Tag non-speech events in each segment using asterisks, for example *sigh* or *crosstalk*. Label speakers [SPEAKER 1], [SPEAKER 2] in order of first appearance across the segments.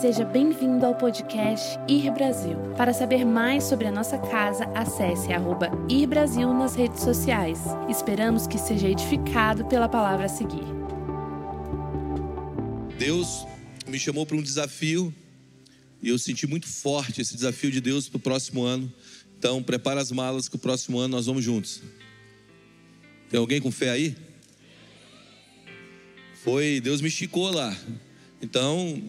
[SPEAKER 1] Seja bem-vindo ao podcast Ir Brasil. Para saber mais sobre a nossa casa, acesse arroba Ir Brasil nas redes sociais. Esperamos que seja edificado pela palavra a seguir.
[SPEAKER 2] Deus me chamou para um desafio e eu senti muito forte esse desafio de Deus para o próximo ano. Então, prepara as malas que o próximo ano nós vamos juntos. Tem alguém com fé aí? Foi, Deus me esticou lá. Então,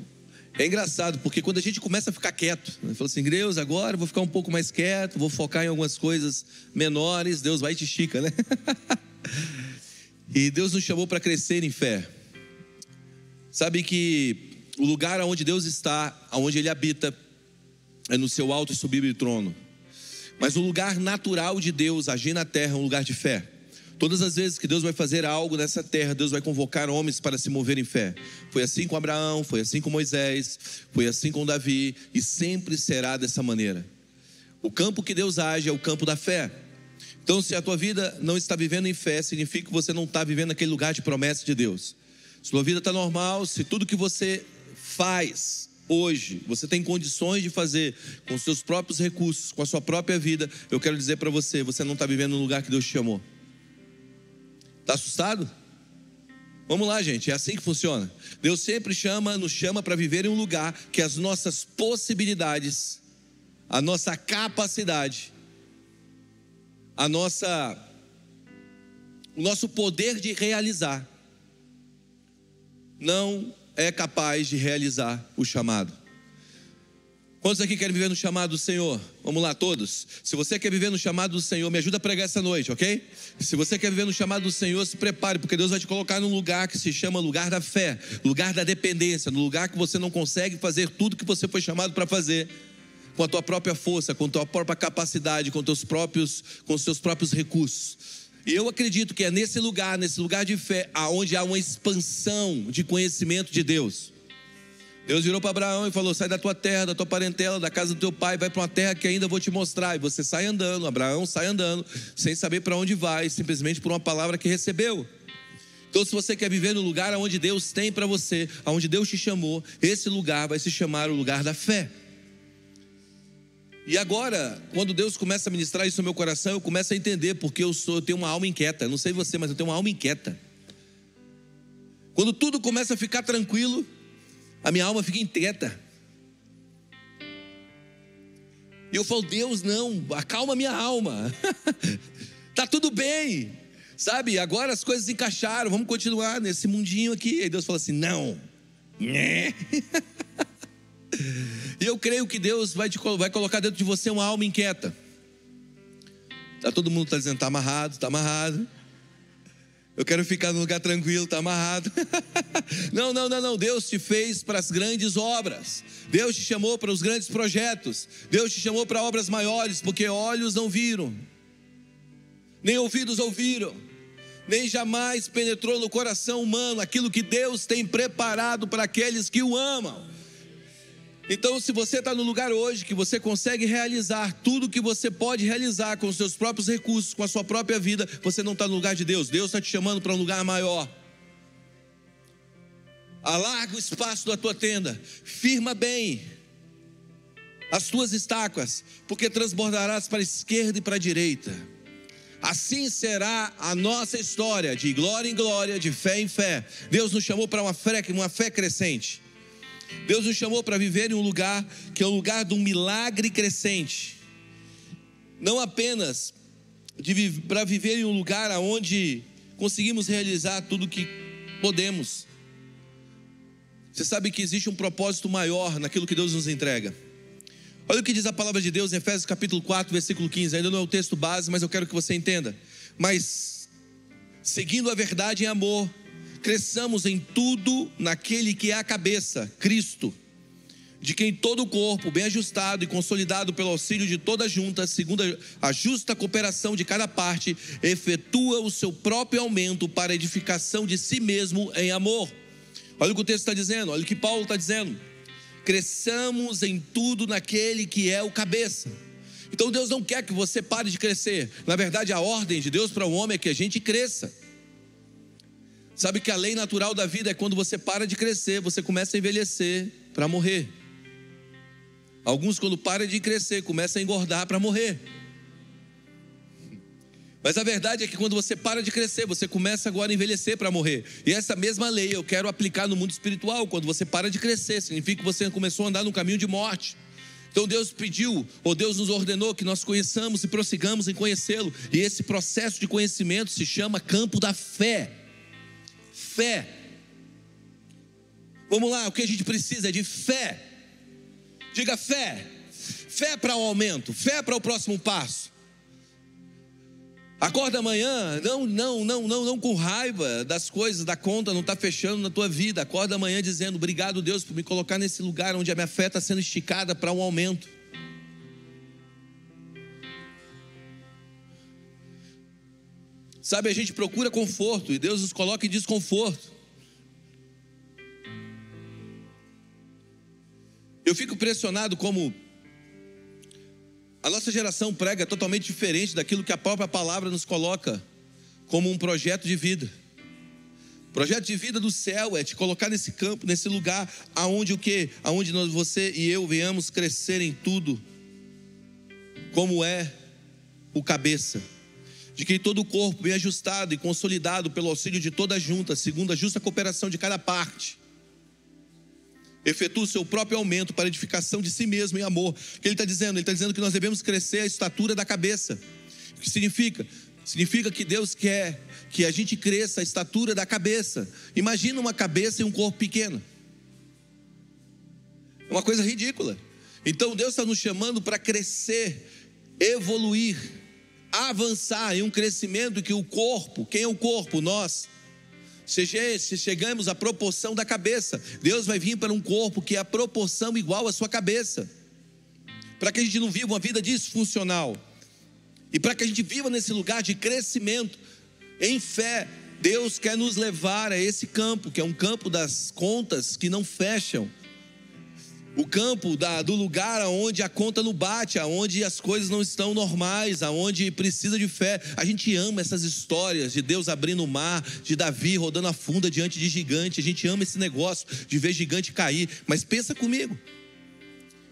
[SPEAKER 2] é engraçado, porque quando a gente começa a ficar quieto, né, fala assim, Deus, agora vou ficar um pouco mais quieto, vou focar em algumas coisas menores, Deus vai e te estica, né? *laughs* e Deus nos chamou para crescer em fé. Sabe que o lugar onde Deus está, onde Ele habita, é no seu alto e sublime trono. Mas o lugar natural de Deus agir na terra é um lugar de fé. Todas as vezes que Deus vai fazer algo nessa terra, Deus vai convocar homens para se mover em fé. Foi assim com Abraão, foi assim com Moisés, foi assim com Davi e sempre será dessa maneira. O campo que Deus age é o campo da fé. Então, se a tua vida não está vivendo em fé, significa que você não está vivendo naquele lugar de promessa de Deus. Se tua vida está normal, se tudo que você faz hoje, você tem condições de fazer com seus próprios recursos, com a sua própria vida, eu quero dizer para você, você não está vivendo no lugar que Deus te chamou. Está assustado? Vamos lá, gente, é assim que funciona. Deus sempre chama, nos chama para viver em um lugar que as nossas possibilidades, a nossa capacidade, a nossa o nosso poder de realizar não é capaz de realizar o chamado. Quantos aqui querem viver no chamado do Senhor? Vamos lá, todos. Se você quer viver no chamado do Senhor, me ajuda a pregar essa noite, ok? Se você quer viver no chamado do Senhor, se prepare, porque Deus vai te colocar num lugar que se chama lugar da fé, lugar da dependência, no lugar que você não consegue fazer tudo que você foi chamado para fazer com a tua própria força, com a tua própria capacidade, com teus próprios, com os seus próprios recursos. E eu acredito que é nesse lugar, nesse lugar de fé, aonde há uma expansão de conhecimento de Deus. Deus virou para Abraão e falou: Sai da tua terra, da tua parentela, da casa do teu pai, vai para uma terra que ainda vou te mostrar. E você sai andando, Abraão sai andando, sem saber para onde vai, simplesmente por uma palavra que recebeu. Então, se você quer viver no lugar onde Deus tem para você, aonde Deus te chamou, esse lugar vai se chamar o lugar da fé. E agora, quando Deus começa a ministrar isso no meu coração, eu começo a entender porque eu sou, eu tenho uma alma inquieta. não sei você, mas eu tenho uma alma inquieta. Quando tudo começa a ficar tranquilo, a minha alma fica inquieta. E eu falo, Deus, não, acalma minha alma. *laughs* tá tudo bem. Sabe, agora as coisas encaixaram, vamos continuar nesse mundinho aqui. E Deus fala assim: não. *laughs* E eu creio que Deus vai, te, vai colocar dentro de você uma alma inquieta. Tá todo mundo tá dizendo, está amarrado, está amarrado. Eu quero ficar num lugar tranquilo, está amarrado. *laughs* não, não, não, não. Deus te fez para as grandes obras. Deus te chamou para os grandes projetos. Deus te chamou para obras maiores, porque olhos não viram, nem ouvidos ouviram, nem jamais penetrou no coração humano aquilo que Deus tem preparado para aqueles que o amam. Então, se você está no lugar hoje que você consegue realizar tudo que você pode realizar com os seus próprios recursos, com a sua própria vida, você não está no lugar de Deus. Deus está te chamando para um lugar maior. Alarga o espaço da tua tenda, firma bem as tuas estacas, porque transbordarás para a esquerda e para a direita. Assim será a nossa história, de glória em glória, de fé em fé. Deus nos chamou para uma fé, uma fé crescente. Deus nos chamou para viver em um lugar que é um lugar de um milagre crescente. Não apenas para viver em um lugar onde conseguimos realizar tudo o que podemos. Você sabe que existe um propósito maior naquilo que Deus nos entrega. Olha o que diz a palavra de Deus em Efésios capítulo 4, versículo 15. Ainda não é o texto base, mas eu quero que você entenda. Mas seguindo a verdade em amor, cresçamos em tudo naquele que é a cabeça, Cristo, de quem todo o corpo, bem ajustado e consolidado pelo auxílio de toda junta, segundo a justa cooperação de cada parte, efetua o seu próprio aumento para a edificação de si mesmo em amor. Olha o que o texto está dizendo, olha o que Paulo está dizendo. Cresçamos em tudo naquele que é o cabeça. Então Deus não quer que você pare de crescer. Na verdade, a ordem de Deus para o homem é que a gente cresça. Sabe que a lei natural da vida é quando você para de crescer, você começa a envelhecer. para morrer. Alguns, quando param de crescer, começam a engordar para morrer. Mas a verdade é que quando você para de crescer, você começa agora a envelhecer para morrer. E essa mesma lei eu quero aplicar no mundo espiritual. Quando você para de crescer, significa que você começou a andar no caminho de morte. Então Deus pediu, ou Deus nos ordenou que nós conheçamos e prossigamos em conhecê-lo. E esse processo de conhecimento se chama campo da fé. Fé. Vamos lá, o que a gente precisa é de fé. Diga fé. Fé para o aumento, fé para o próximo passo. Acorda amanhã, não, não, não, não, não com raiva das coisas, da conta não está fechando na tua vida. Acorda amanhã dizendo: Obrigado, Deus, por me colocar nesse lugar onde a minha fé está sendo esticada para um aumento. Sabe, a gente procura conforto e Deus nos coloca em desconforto. Eu fico impressionado como a nossa geração prega totalmente diferente daquilo que a própria palavra nos coloca como um projeto de vida. Projeto de vida do céu é te colocar nesse campo, nesse lugar aonde o que, aonde nós, você e eu venhamos crescer em tudo, como é o cabeça, de que todo o corpo bem ajustado e consolidado pelo auxílio de toda a junta, segundo a justa cooperação de cada parte efetua o seu próprio aumento para edificação de si mesmo em amor. O que ele está dizendo? Ele está dizendo que nós devemos crescer a estatura da cabeça. O que significa? Significa que Deus quer que a gente cresça a estatura da cabeça. Imagina uma cabeça e um corpo pequeno. É uma coisa ridícula. Então Deus está nos chamando para crescer, evoluir, avançar em um crescimento que o corpo, quem é o corpo? Nós. Se chegamos à proporção da cabeça, Deus vai vir para um corpo que é a proporção igual à sua cabeça, para que a gente não viva uma vida disfuncional, e para que a gente viva nesse lugar de crescimento, em fé, Deus quer nos levar a esse campo, que é um campo das contas que não fecham, o campo da, do lugar aonde a conta não bate, aonde as coisas não estão normais, aonde precisa de fé. A gente ama essas histórias de Deus abrindo o mar, de Davi rodando a funda diante de gigante. A gente ama esse negócio de ver gigante cair. Mas pensa comigo.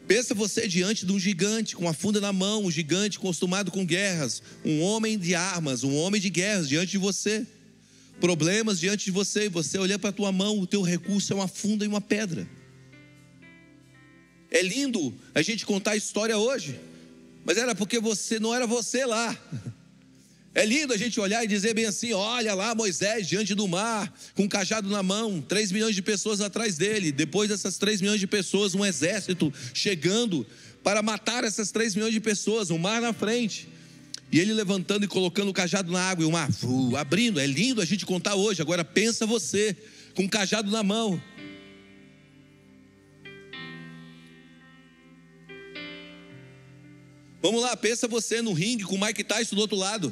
[SPEAKER 2] Pensa você diante de um gigante com a funda na mão, um gigante acostumado com guerras, um homem de armas, um homem de guerras diante de você. Problemas diante de você, e você olhar para a tua mão, o teu recurso é uma funda e uma pedra. É lindo a gente contar a história hoje, mas era porque você não era você lá. É lindo a gente olhar e dizer bem assim: olha lá Moisés diante do mar, com um cajado na mão, 3 milhões de pessoas atrás dele. Depois dessas 3 milhões de pessoas, um exército chegando para matar essas 3 milhões de pessoas, um mar na frente. E ele levantando e colocando o cajado na água e o mar abrindo. É lindo a gente contar hoje. Agora pensa você, com o cajado na mão. Vamos lá, pensa você no ringue com o Mike Tyson do outro lado.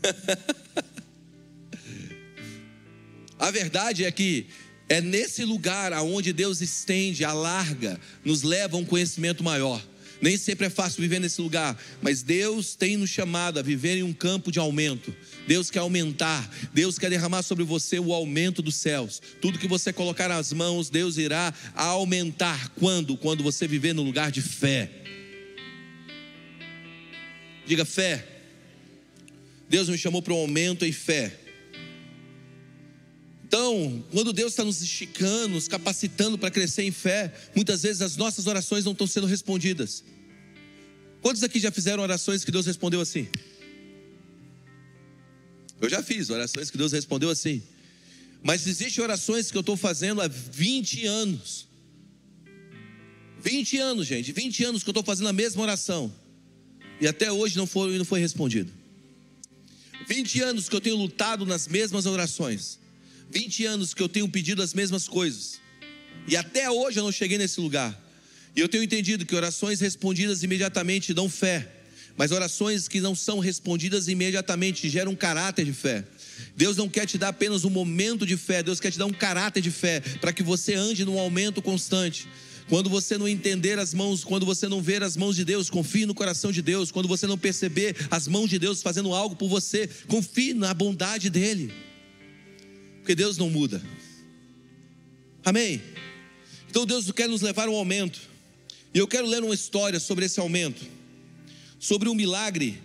[SPEAKER 2] *laughs* A verdade é que é nesse lugar aonde Deus estende, alarga, nos leva a um conhecimento maior. Nem sempre é fácil viver nesse lugar, mas Deus tem nos chamado a viver em um campo de aumento. Deus quer aumentar, Deus quer derramar sobre você o aumento dos céus. Tudo que você colocar nas mãos, Deus irá aumentar. Quando? Quando você viver no lugar de fé. Diga fé. Deus me chamou para um aumento em fé. Então, quando Deus está nos esticando, nos capacitando para crescer em fé, muitas vezes as nossas orações não estão sendo respondidas. Quantos aqui já fizeram orações que Deus respondeu assim? Eu já fiz orações que Deus respondeu assim. Mas existem orações que eu estou fazendo há 20 anos. 20 anos, gente, 20 anos que eu estou fazendo a mesma oração. E até hoje não foi, não foi respondido. 20 anos que eu tenho lutado nas mesmas orações. 20 anos que eu tenho pedido as mesmas coisas. E até hoje eu não cheguei nesse lugar. E eu tenho entendido que orações respondidas imediatamente dão fé. Mas orações que não são respondidas imediatamente geram um caráter de fé. Deus não quer te dar apenas um momento de fé, Deus quer te dar um caráter de fé, para que você ande num aumento constante. Quando você não entender as mãos, quando você não ver as mãos de Deus, confie no coração de Deus. Quando você não perceber as mãos de Deus fazendo algo por você, confie na bondade dele. Porque Deus não muda. Amém? Então Deus quer nos levar a um aumento. E eu quero ler uma história sobre esse aumento, sobre um milagre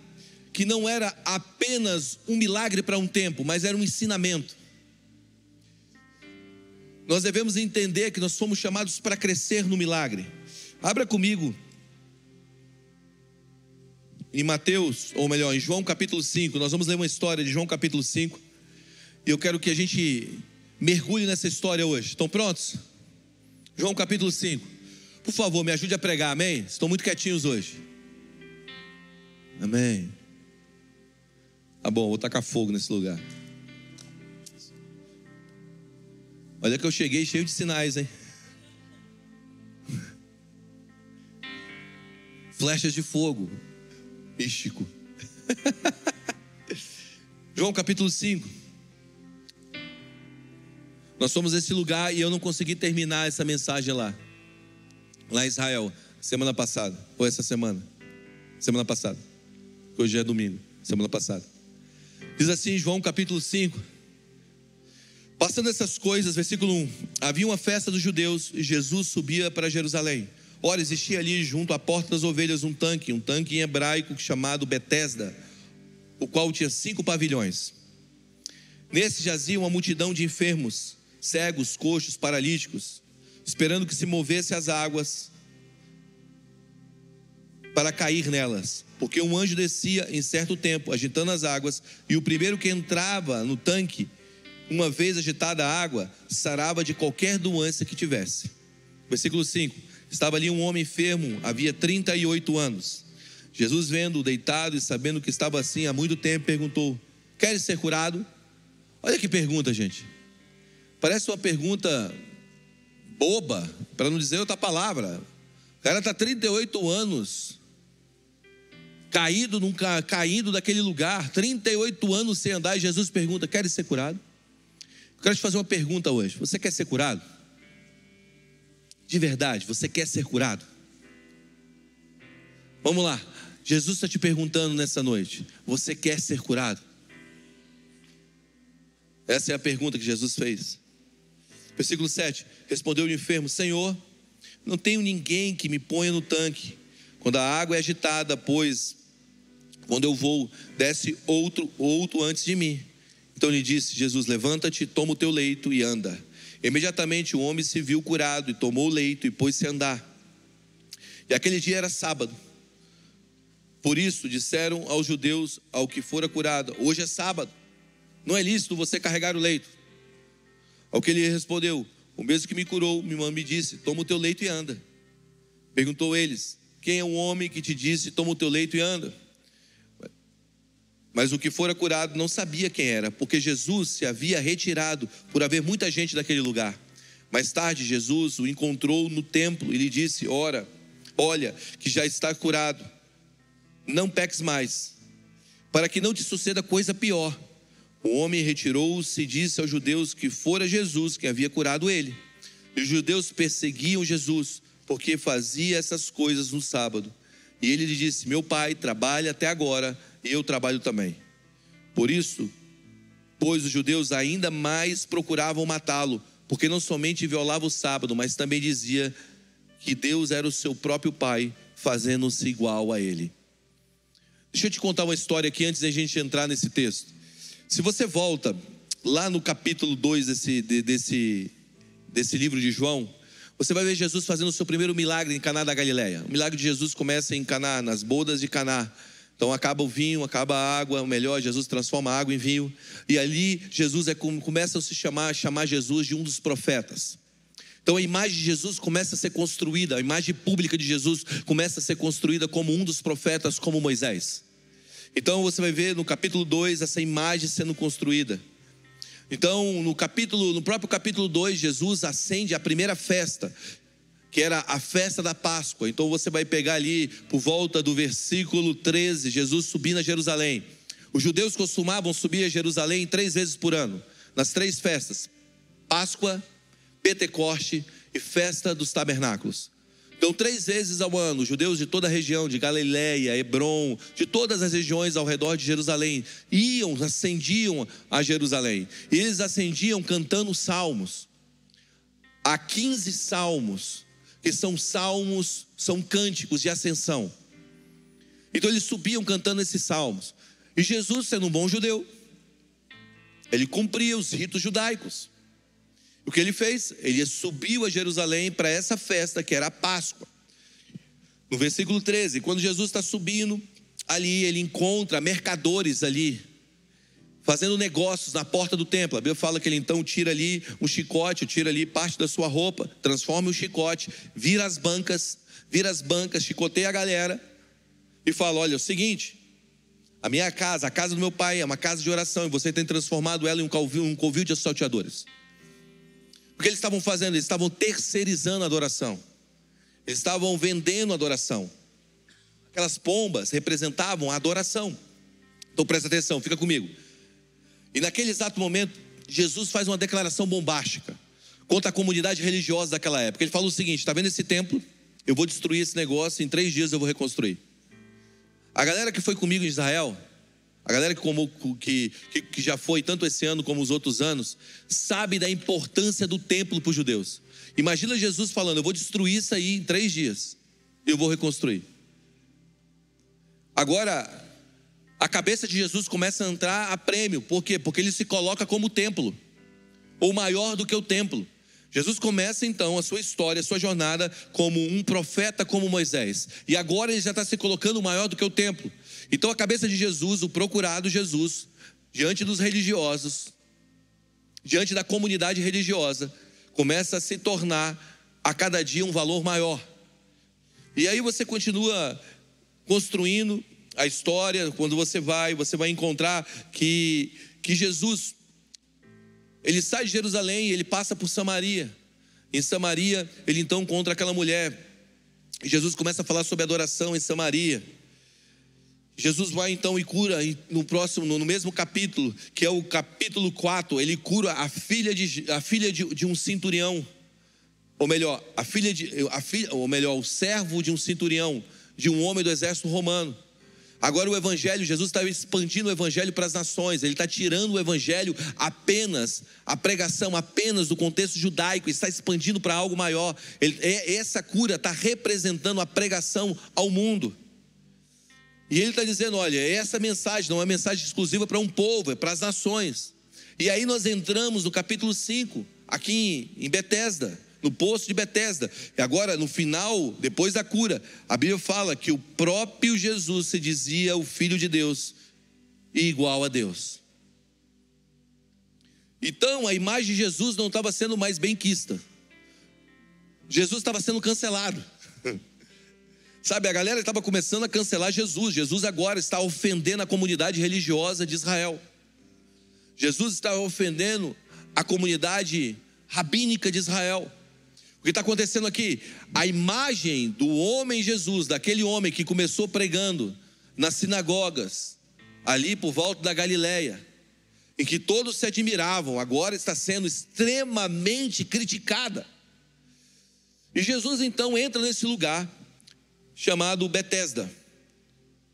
[SPEAKER 2] que não era apenas um milagre para um tempo, mas era um ensinamento. Nós devemos entender que nós somos chamados para crescer no milagre. Abra comigo em Mateus, ou melhor, em João capítulo 5. Nós vamos ler uma história de João capítulo 5. E eu quero que a gente mergulhe nessa história hoje. Estão prontos? João capítulo 5. Por favor, me ajude a pregar, amém? Estão muito quietinhos hoje. Amém. Tá bom, vou tacar fogo nesse lugar. Olha que eu cheguei cheio de sinais, hein? Flechas de fogo. Místico. *laughs* João capítulo 5. Nós fomos nesse lugar e eu não consegui terminar essa mensagem lá. Lá em Israel, semana passada. Ou essa semana? Semana passada. Hoje é domingo, semana passada. Diz assim, João capítulo 5. Passando essas coisas, versículo 1: Havia uma festa dos judeus e Jesus subia para Jerusalém. Ora, existia ali junto à porta das ovelhas um tanque, um tanque em hebraico chamado Betesda, o qual tinha cinco pavilhões. Nesse jazia uma multidão de enfermos, cegos, coxos, paralíticos, esperando que se movesse as águas para cair nelas, porque um anjo descia em certo tempo, agitando as águas, e o primeiro que entrava no tanque, uma vez agitada a água, sarava de qualquer doença que tivesse. Versículo 5: Estava ali um homem enfermo, havia 38 anos. Jesus, vendo-o deitado e sabendo que estava assim há muito tempo, perguntou: Queres ser curado? Olha que pergunta, gente. Parece uma pergunta boba, para não dizer outra palavra. O cara está 38 anos caído, num, caindo daquele lugar, 38 anos sem andar, e Jesus pergunta: Queres ser curado? Eu quero te fazer uma pergunta hoje: Você quer ser curado? De verdade, você quer ser curado? Vamos lá. Jesus está te perguntando nessa noite: Você quer ser curado? Essa é a pergunta que Jesus fez. Versículo 7: Respondeu o enfermo: Senhor, não tenho ninguém que me ponha no tanque. Quando a água é agitada, pois quando eu vou, desce outro, outro antes de mim. Então lhe disse: Jesus, levanta-te, toma o teu leito e anda. Imediatamente o homem se viu curado e tomou o leito e pôs-se a andar. E aquele dia era sábado. Por isso disseram aos judeus ao que fora curado: Hoje é sábado, não é lícito você carregar o leito. Ao que ele respondeu: O mesmo que me curou, minha me disse: Toma o teu leito e anda. Perguntou eles: Quem é o homem que te disse: Toma o teu leito e anda? Mas o que fora curado não sabia quem era, porque Jesus se havia retirado por haver muita gente naquele lugar. Mais tarde, Jesus o encontrou no templo e lhe disse: Ora, olha, que já está curado, não peques mais, para que não te suceda coisa pior. O homem retirou-se e disse aos judeus que fora Jesus que havia curado ele. E os judeus perseguiam Jesus, porque fazia essas coisas no sábado. E ele lhe disse: Meu pai trabalha até agora eu trabalho também. Por isso, pois os judeus ainda mais procuravam matá-lo, porque não somente violava o sábado, mas também dizia que Deus era o seu próprio pai, fazendo-se igual a ele. Deixa eu te contar uma história aqui antes da gente entrar nesse texto. Se você volta lá no capítulo 2 desse, desse, desse livro de João, você vai ver Jesus fazendo o seu primeiro milagre em Caná da Galileia. O milagre de Jesus começa em Caná, nas bodas de Caná. Então acaba o vinho, acaba a água, o melhor, Jesus transforma a água em vinho. E ali Jesus é como começa a se chamar, chamar Jesus de um dos profetas. Então a imagem de Jesus começa a ser construída, a imagem pública de Jesus começa a ser construída como um dos profetas, como Moisés. Então você vai ver no capítulo 2 essa imagem sendo construída. Então, no capítulo, no próprio capítulo 2, Jesus acende a primeira festa, que era a festa da Páscoa. Então você vai pegar ali por volta do versículo 13, Jesus subindo a Jerusalém. Os judeus costumavam subir a Jerusalém três vezes por ano, nas três festas: Páscoa, Pentecoste e festa dos tabernáculos. Então, três vezes ao ano, judeus de toda a região, de Galiléia, Hebron, de todas as regiões ao redor de Jerusalém, iam, ascendiam a Jerusalém. E eles ascendiam cantando salmos há 15 salmos, que são salmos, são cânticos de ascensão. Então eles subiam cantando esses salmos. E Jesus, sendo um bom judeu, ele cumpria os ritos judaicos. O que ele fez? Ele subiu a Jerusalém para essa festa que era a Páscoa. No versículo 13, quando Jesus está subindo, ali ele encontra mercadores ali, fazendo negócios na porta do templo. A Bíblia fala que ele então tira ali um chicote, tira ali parte da sua roupa, transforma o chicote, vira as bancas, vira as bancas, chicoteia a galera e fala: Olha, é o seguinte, a minha casa, a casa do meu pai, é uma casa de oração e você tem transformado ela em um covil, um covil de assalteadores. O que eles estavam fazendo? Eles estavam terceirizando a adoração, eles estavam vendendo a adoração. Aquelas pombas representavam a adoração. Então presta atenção, fica comigo. E naquele exato momento, Jesus faz uma declaração bombástica contra a comunidade religiosa daquela época. Ele fala o seguinte: está vendo esse templo? Eu vou destruir esse negócio, em três dias eu vou reconstruir. A galera que foi comigo em Israel, a galera que, como, que, que, já foi tanto esse ano como os outros anos, sabe da importância do templo para os judeus. Imagina Jesus falando: Eu vou destruir isso aí em três dias, eu vou reconstruir. Agora, a cabeça de Jesus começa a entrar a prêmio. Por quê? Porque ele se coloca como templo, ou maior do que o templo. Jesus começa então a sua história, a sua jornada como um profeta como Moisés. E agora ele já está se colocando maior do que o templo. Então a cabeça de Jesus, o procurado Jesus, diante dos religiosos, diante da comunidade religiosa, começa a se tornar a cada dia um valor maior. E aí você continua construindo a história, quando você vai, você vai encontrar que, que Jesus, ele sai de Jerusalém e ele passa por Samaria. Em Samaria, ele então encontra aquela mulher. Jesus começa a falar sobre adoração em Samaria. Jesus vai então e cura no próximo, no mesmo capítulo, que é o capítulo 4, ele cura a filha de, a filha de, de um centurião. Ou melhor, a filha de, a filha, ou melhor, o servo de um centurião, de um homem do exército romano. Agora o Evangelho, Jesus está expandindo o Evangelho para as nações, ele está tirando o Evangelho apenas, a pregação apenas do contexto judaico, está expandindo para algo maior. Ele, é, essa cura está representando a pregação ao mundo. E ele está dizendo: olha, essa mensagem não é mensagem exclusiva para um povo, é para as nações. E aí nós entramos no capítulo 5, aqui em Betesda no poço de Betesda. E agora, no final, depois da cura, a Bíblia fala que o próprio Jesus se dizia o Filho de Deus e igual a Deus. Então, a imagem de Jesus não estava sendo mais benquista. Jesus estava sendo cancelado. Sabe, a galera estava começando a cancelar Jesus. Jesus agora está ofendendo a comunidade religiosa de Israel. Jesus está ofendendo a comunidade rabínica de Israel. O que está acontecendo aqui? A imagem do homem Jesus, daquele homem que começou pregando nas sinagogas, ali por volta da Galileia, em que todos se admiravam, agora está sendo extremamente criticada. E Jesus então entra nesse lugar chamado Betesda,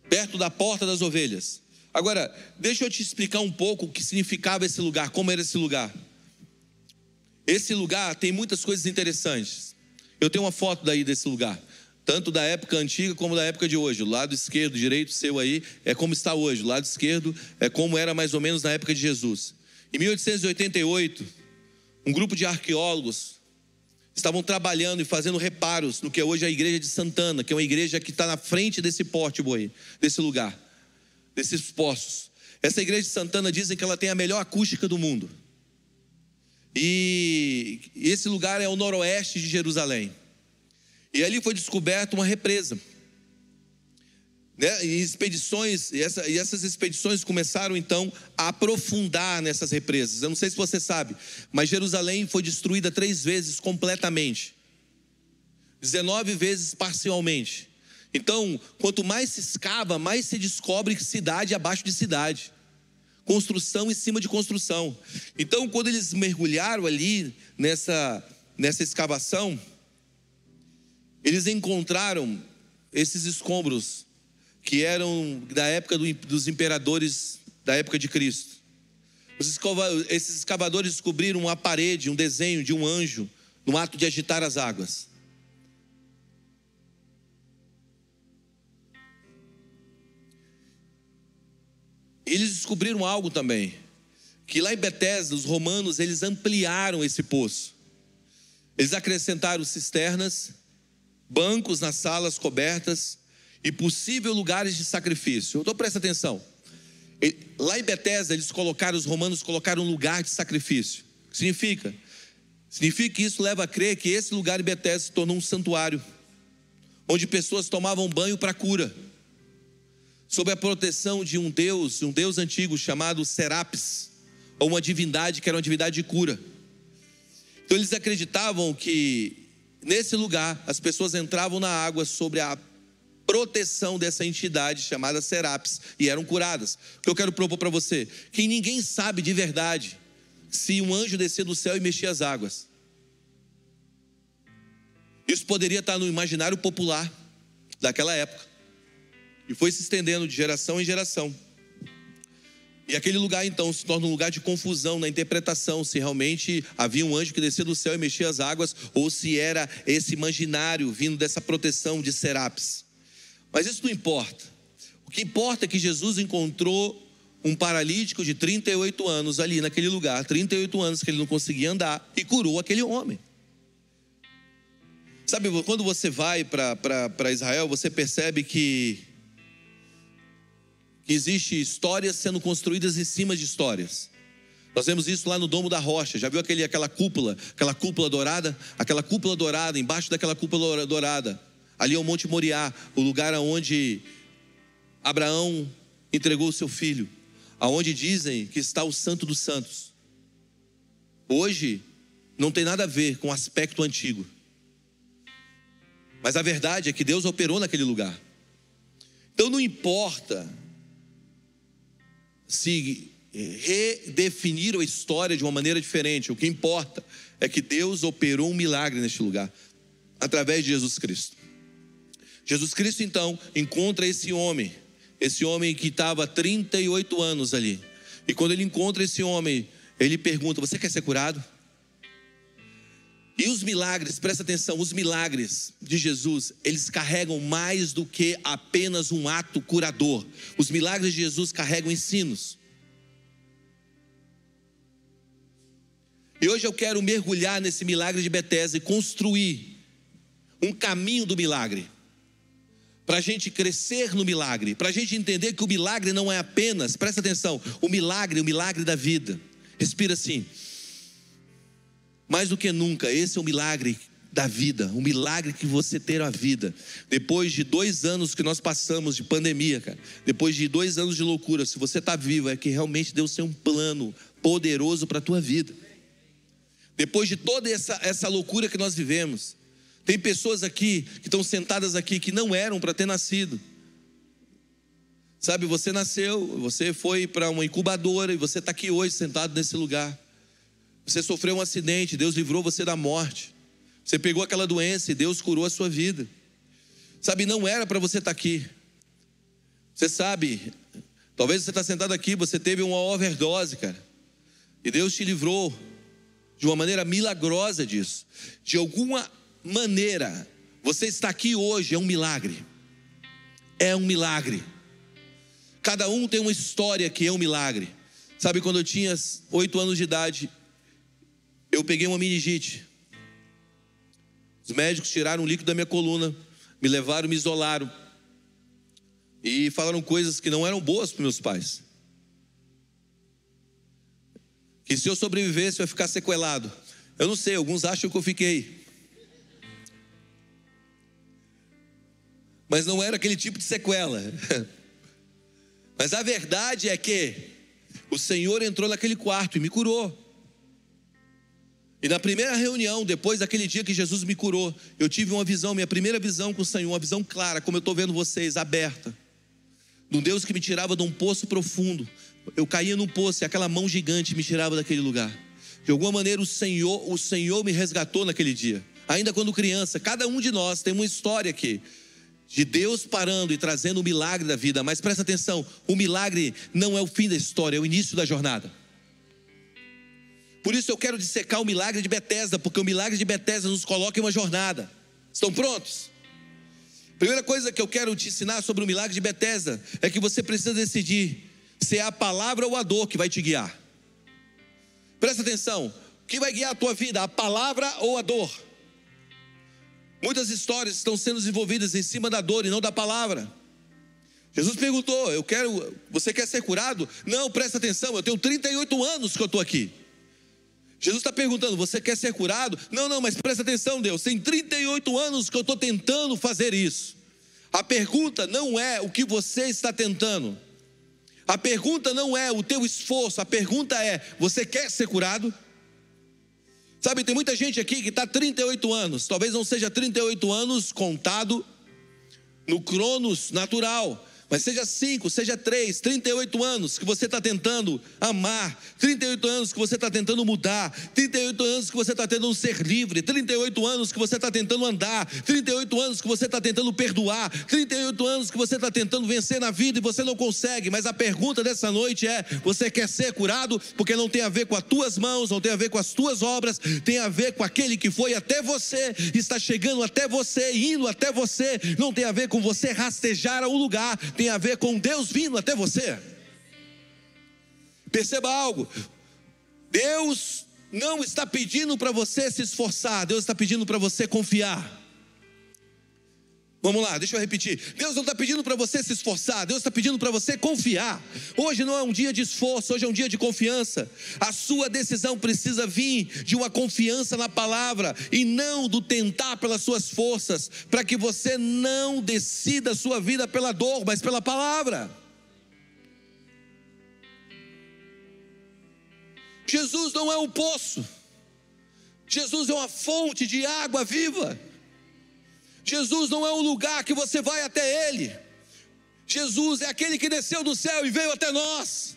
[SPEAKER 2] perto da porta das ovelhas. Agora, deixa eu te explicar um pouco o que significava esse lugar, como era esse lugar. Esse lugar tem muitas coisas interessantes. Eu tenho uma foto daí desse lugar, tanto da época antiga como da época de hoje. O lado esquerdo, direito seu aí é como está hoje. O lado esquerdo é como era mais ou menos na época de Jesus. Em 1888, um grupo de arqueólogos estavam trabalhando e fazendo reparos no que é hoje a igreja de Santana, que é uma igreja que está na frente desse pórtico aí, desse lugar, desses poços. Essa igreja de Santana dizem que ela tem a melhor acústica do mundo. E esse lugar é o noroeste de Jerusalém. E ali foi descoberta uma represa. Né? E expedições, e, essa, e essas expedições começaram então a aprofundar nessas represas. Eu não sei se você sabe, mas Jerusalém foi destruída três vezes completamente, 19 vezes parcialmente. Então, quanto mais se escava, mais se descobre cidade abaixo de cidade construção em cima de construção. Então, quando eles mergulharam ali nessa, nessa escavação, eles encontraram esses escombros que eram da época do, dos imperadores da época de Cristo. Esses escavadores descobriram uma parede, um desenho de um anjo no ato de agitar as águas. Eles descobriram algo também, que lá em Betesda, os romanos, eles ampliaram esse poço. Eles acrescentaram cisternas, bancos nas salas cobertas e possível lugares de sacrifício. Então presta atenção. Lá em Betesda, eles colocaram, os romanos colocaram um lugar de sacrifício. O que significa? Significa que isso leva a crer que esse lugar em Betesda se tornou um santuário, onde pessoas tomavam banho para cura sob a proteção de um deus, um deus antigo chamado Serapis, ou uma divindade que era uma divindade de cura. Então eles acreditavam que nesse lugar as pessoas entravam na água sobre a proteção dessa entidade chamada Serapis e eram curadas. O que eu quero propor para você, que ninguém sabe de verdade se um anjo descer do céu e mexer as águas. Isso poderia estar no imaginário popular daquela época. E foi se estendendo de geração em geração. E aquele lugar então se torna um lugar de confusão na interpretação, se realmente havia um anjo que descia do céu e mexia as águas, ou se era esse imaginário vindo dessa proteção de Serapis. Mas isso não importa. O que importa é que Jesus encontrou um paralítico de 38 anos ali naquele lugar, 38 anos que ele não conseguia andar, e curou aquele homem. Sabe, quando você vai para Israel, você percebe que que existe histórias sendo construídas em cima de histórias. Nós vemos isso lá no Domo da Rocha. Já viu aquele, aquela cúpula, aquela cúpula dourada? Aquela cúpula dourada, embaixo daquela cúpula dourada, ali é o Monte Moriá, o lugar onde Abraão entregou o seu filho, aonde dizem que está o Santo dos Santos. Hoje não tem nada a ver com o aspecto antigo. Mas a verdade é que Deus operou naquele lugar. Então não importa se redefiniram a história de uma maneira diferente. O que importa é que Deus operou um milagre neste lugar, através de Jesus Cristo. Jesus Cristo então encontra esse homem, esse homem que estava 38 anos ali. E quando ele encontra esse homem, ele pergunta: Você quer ser curado? E os milagres, presta atenção, os milagres de Jesus, eles carregam mais do que apenas um ato curador. Os milagres de Jesus carregam ensinos. E hoje eu quero mergulhar nesse milagre de Betesda e construir um caminho do milagre. Para a gente crescer no milagre, para a gente entender que o milagre não é apenas, presta atenção, o milagre, o milagre da vida. Respira assim. Mais do que nunca, esse é o milagre da vida, um milagre que você ter a vida. Depois de dois anos que nós passamos de pandemia, cara, depois de dois anos de loucura, se você está vivo, é que realmente Deus tem um plano poderoso para a tua vida. Depois de toda essa, essa loucura que nós vivemos, tem pessoas aqui que estão sentadas aqui que não eram para ter nascido. Sabe, você nasceu, você foi para uma incubadora e você está aqui hoje sentado nesse lugar. Você sofreu um acidente, Deus livrou você da morte. Você pegou aquela doença e Deus curou a sua vida. Sabe, não era para você estar aqui. Você sabe, talvez você está sentado aqui, você teve uma overdose, cara. E Deus te livrou de uma maneira milagrosa disso. De alguma maneira, você está aqui hoje, é um milagre. É um milagre. Cada um tem uma história que é um milagre. Sabe, quando eu tinha oito anos de idade, eu peguei uma meningite. Os médicos tiraram um líquido da minha coluna, me levaram, me isolaram. E falaram coisas que não eram boas para meus pais. Que se eu sobrevivesse, eu ia ficar sequelado. Eu não sei, alguns acham que eu fiquei. Mas não era aquele tipo de sequela. *laughs* Mas a verdade é que o Senhor entrou naquele quarto e me curou. E na primeira reunião, depois daquele dia que Jesus me curou, eu tive uma visão, minha primeira visão com o Senhor, uma visão clara, como eu estou vendo vocês, aberta. De um Deus que me tirava de um poço profundo. Eu caía num poço e aquela mão gigante me tirava daquele lugar. De alguma maneira o Senhor, o Senhor me resgatou naquele dia. Ainda quando criança, cada um de nós tem uma história aqui de Deus parando e trazendo o milagre da vida, mas presta atenção, o milagre não é o fim da história, é o início da jornada. Por isso eu quero dissecar o milagre de Betesda, porque o milagre de Betesda nos coloca em uma jornada. Estão prontos? Primeira coisa que eu quero te ensinar sobre o milagre de Betesda é que você precisa decidir se é a palavra ou a dor que vai te guiar. Presta atenção, o que vai guiar a tua vida, a palavra ou a dor? Muitas histórias estão sendo desenvolvidas em cima da dor e não da palavra. Jesus perguntou: Eu quero, você quer ser curado? Não, presta atenção, eu tenho 38 anos que eu estou aqui. Jesus está perguntando: Você quer ser curado? Não, não, mas presta atenção, Deus. Tem 38 anos que eu estou tentando fazer isso. A pergunta não é o que você está tentando. A pergunta não é o teu esforço. A pergunta é: Você quer ser curado? Sabe, tem muita gente aqui que está 38 anos. Talvez não seja 38 anos contado no cronos natural mas seja 5, seja 3, 38 anos que você está tentando amar, 38 anos que você está tentando mudar, 38 anos que você está tentando ser livre, 38 anos que você está tentando andar, 38 anos que você está tentando perdoar, 38 anos que você está tentando vencer na vida e você não consegue. Mas a pergunta dessa noite é: você quer ser curado? Porque não tem a ver com as tuas mãos, não tem a ver com as tuas obras, tem a ver com aquele que foi até você, está chegando até você, indo até você, não tem a ver com você rastejar ao lugar, tem tem a ver com Deus vindo até você. Perceba algo: Deus não está pedindo para você se esforçar, Deus está pedindo para você confiar. Vamos lá, deixa eu repetir. Deus não está pedindo para você se esforçar, Deus está pedindo para você confiar. Hoje não é um dia de esforço, hoje é um dia de confiança. A sua decisão precisa vir de uma confiança na palavra e não do tentar pelas suas forças, para que você não decida a sua vida pela dor, mas pela palavra. Jesus não é um poço, Jesus é uma fonte de água viva. Jesus não é um lugar que você vai até Ele. Jesus é aquele que desceu do céu e veio até nós.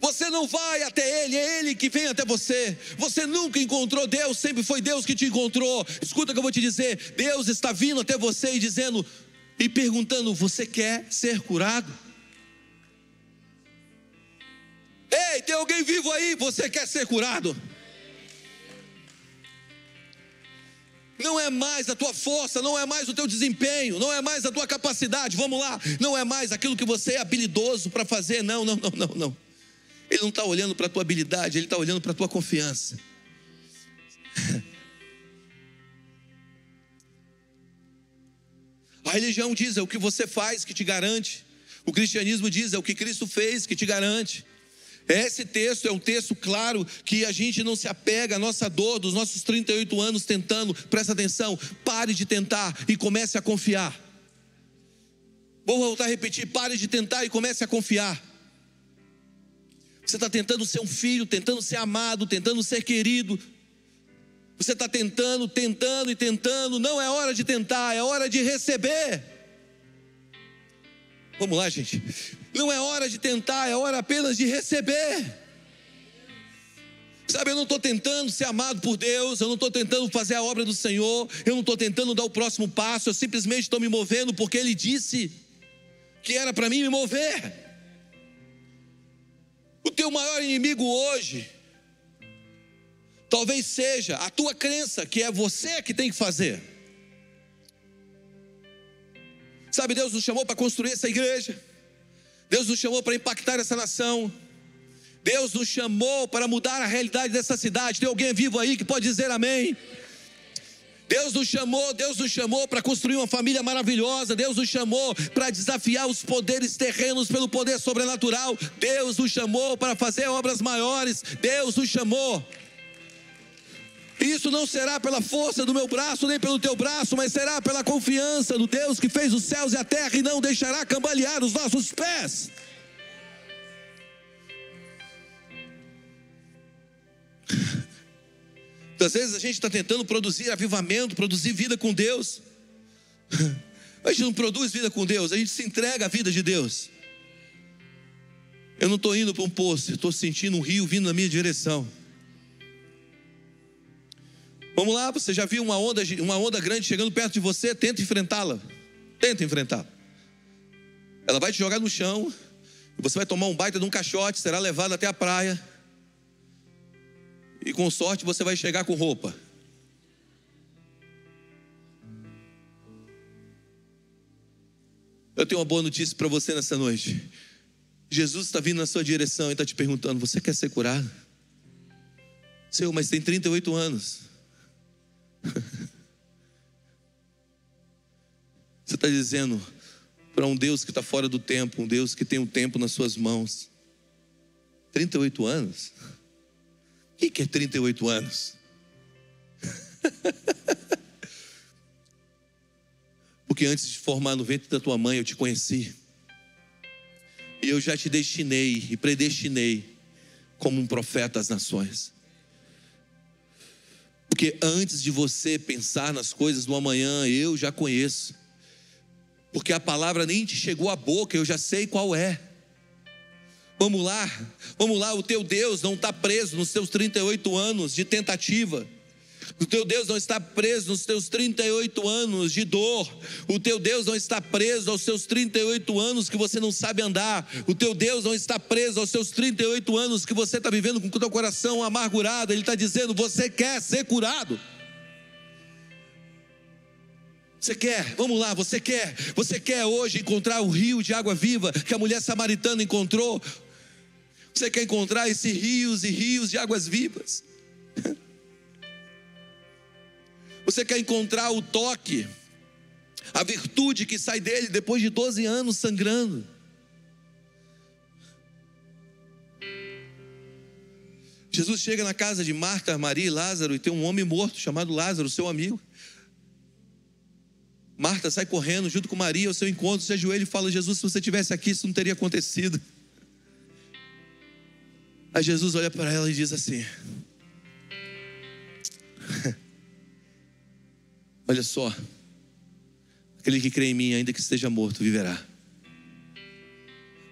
[SPEAKER 2] Você não vai até Ele, é Ele que vem até você. Você nunca encontrou Deus, sempre foi Deus que te encontrou. Escuta o que eu vou te dizer: Deus está vindo até você e dizendo e perguntando: Você quer ser curado? Ei, tem alguém vivo aí? Você quer ser curado? Não é mais a tua força, não é mais o teu desempenho, não é mais a tua capacidade, vamos lá, não é mais aquilo que você é habilidoso para fazer, não, não, não, não, não. Ele não está olhando para a tua habilidade, ele está olhando para a tua confiança. *laughs* A religião diz é o que você faz que te garante. O cristianismo diz é o que Cristo fez que te garante. Esse texto é um texto claro que a gente não se apega à nossa dor dos nossos 38 anos tentando. Presta atenção, pare de tentar e comece a confiar. Vou voltar a repetir: pare de tentar e comece a confiar. Você está tentando ser um filho, tentando ser amado, tentando ser querido. Você está tentando, tentando e tentando. Não é hora de tentar, é hora de receber. Vamos lá, gente. Não é hora de tentar, é hora apenas de receber. Sabe, eu não estou tentando ser amado por Deus, eu não estou tentando fazer a obra do Senhor, eu não estou tentando dar o próximo passo, eu simplesmente estou me movendo porque Ele disse que era para mim me mover. O teu maior inimigo hoje, talvez seja a tua crença, que é você que tem que fazer. Sabe, Deus nos chamou para construir essa igreja. Deus nos chamou para impactar essa nação. Deus nos chamou para mudar a realidade dessa cidade. Tem alguém vivo aí que pode dizer amém? Deus nos chamou, Deus nos chamou para construir uma família maravilhosa. Deus nos chamou para desafiar os poderes terrenos pelo poder sobrenatural. Deus nos chamou para fazer obras maiores. Deus nos chamou. Isso não será pela força do meu braço, nem pelo teu braço, mas será pela confiança no Deus que fez os céus e a terra e não deixará cambalear os nossos pés. Muitas vezes a gente está tentando produzir avivamento, produzir vida com Deus. A gente não produz vida com Deus, a gente se entrega à vida de Deus. Eu não estou indo para um poço, estou sentindo um rio vindo na minha direção. Vamos lá, você já viu uma onda, uma onda grande chegando perto de você? Tenta enfrentá-la. Tenta enfrentá-la. Ela vai te jogar no chão. Você vai tomar um baita de um caixote, será levado até a praia. e com sorte você vai chegar com roupa. Eu tenho uma boa notícia para você nessa noite. Jesus está vindo na sua direção e está te perguntando: Você quer ser curado? Senhor, mas tem 38 anos. *laughs* Você está dizendo para um Deus que está fora do tempo, um Deus que tem o um tempo nas suas mãos. 38 anos? O que é 38 anos? *laughs* Porque antes de formar no ventre da tua mãe eu te conheci. E eu já te destinei e predestinei como um profeta às nações. Porque antes de você pensar nas coisas do amanhã, eu já conheço. Porque a palavra nem te chegou à boca, eu já sei qual é. Vamos lá, vamos lá, o teu Deus não está preso nos seus 38 anos de tentativa. O teu Deus não está preso nos teus 38 anos de dor. O teu Deus não está preso aos seus 38 anos que você não sabe andar. O teu Deus não está preso aos seus 38 anos que você está vivendo com o teu coração amargurado. Ele está dizendo: você quer ser curado. Você quer? Vamos lá, você quer? Você quer hoje encontrar o rio de água viva que a mulher samaritana encontrou? Você quer encontrar esses rios e rios de águas vivas? *laughs* Você quer encontrar o toque, a virtude que sai dele depois de 12 anos sangrando. Jesus chega na casa de Marta, Maria e Lázaro e tem um homem morto chamado Lázaro, seu amigo. Marta sai correndo junto com Maria ao seu encontro, se ajoelha e fala: Jesus, se você tivesse aqui, isso não teria acontecido. Aí Jesus olha para ela e diz assim: Olha só, aquele que crê em mim, ainda que esteja morto, viverá.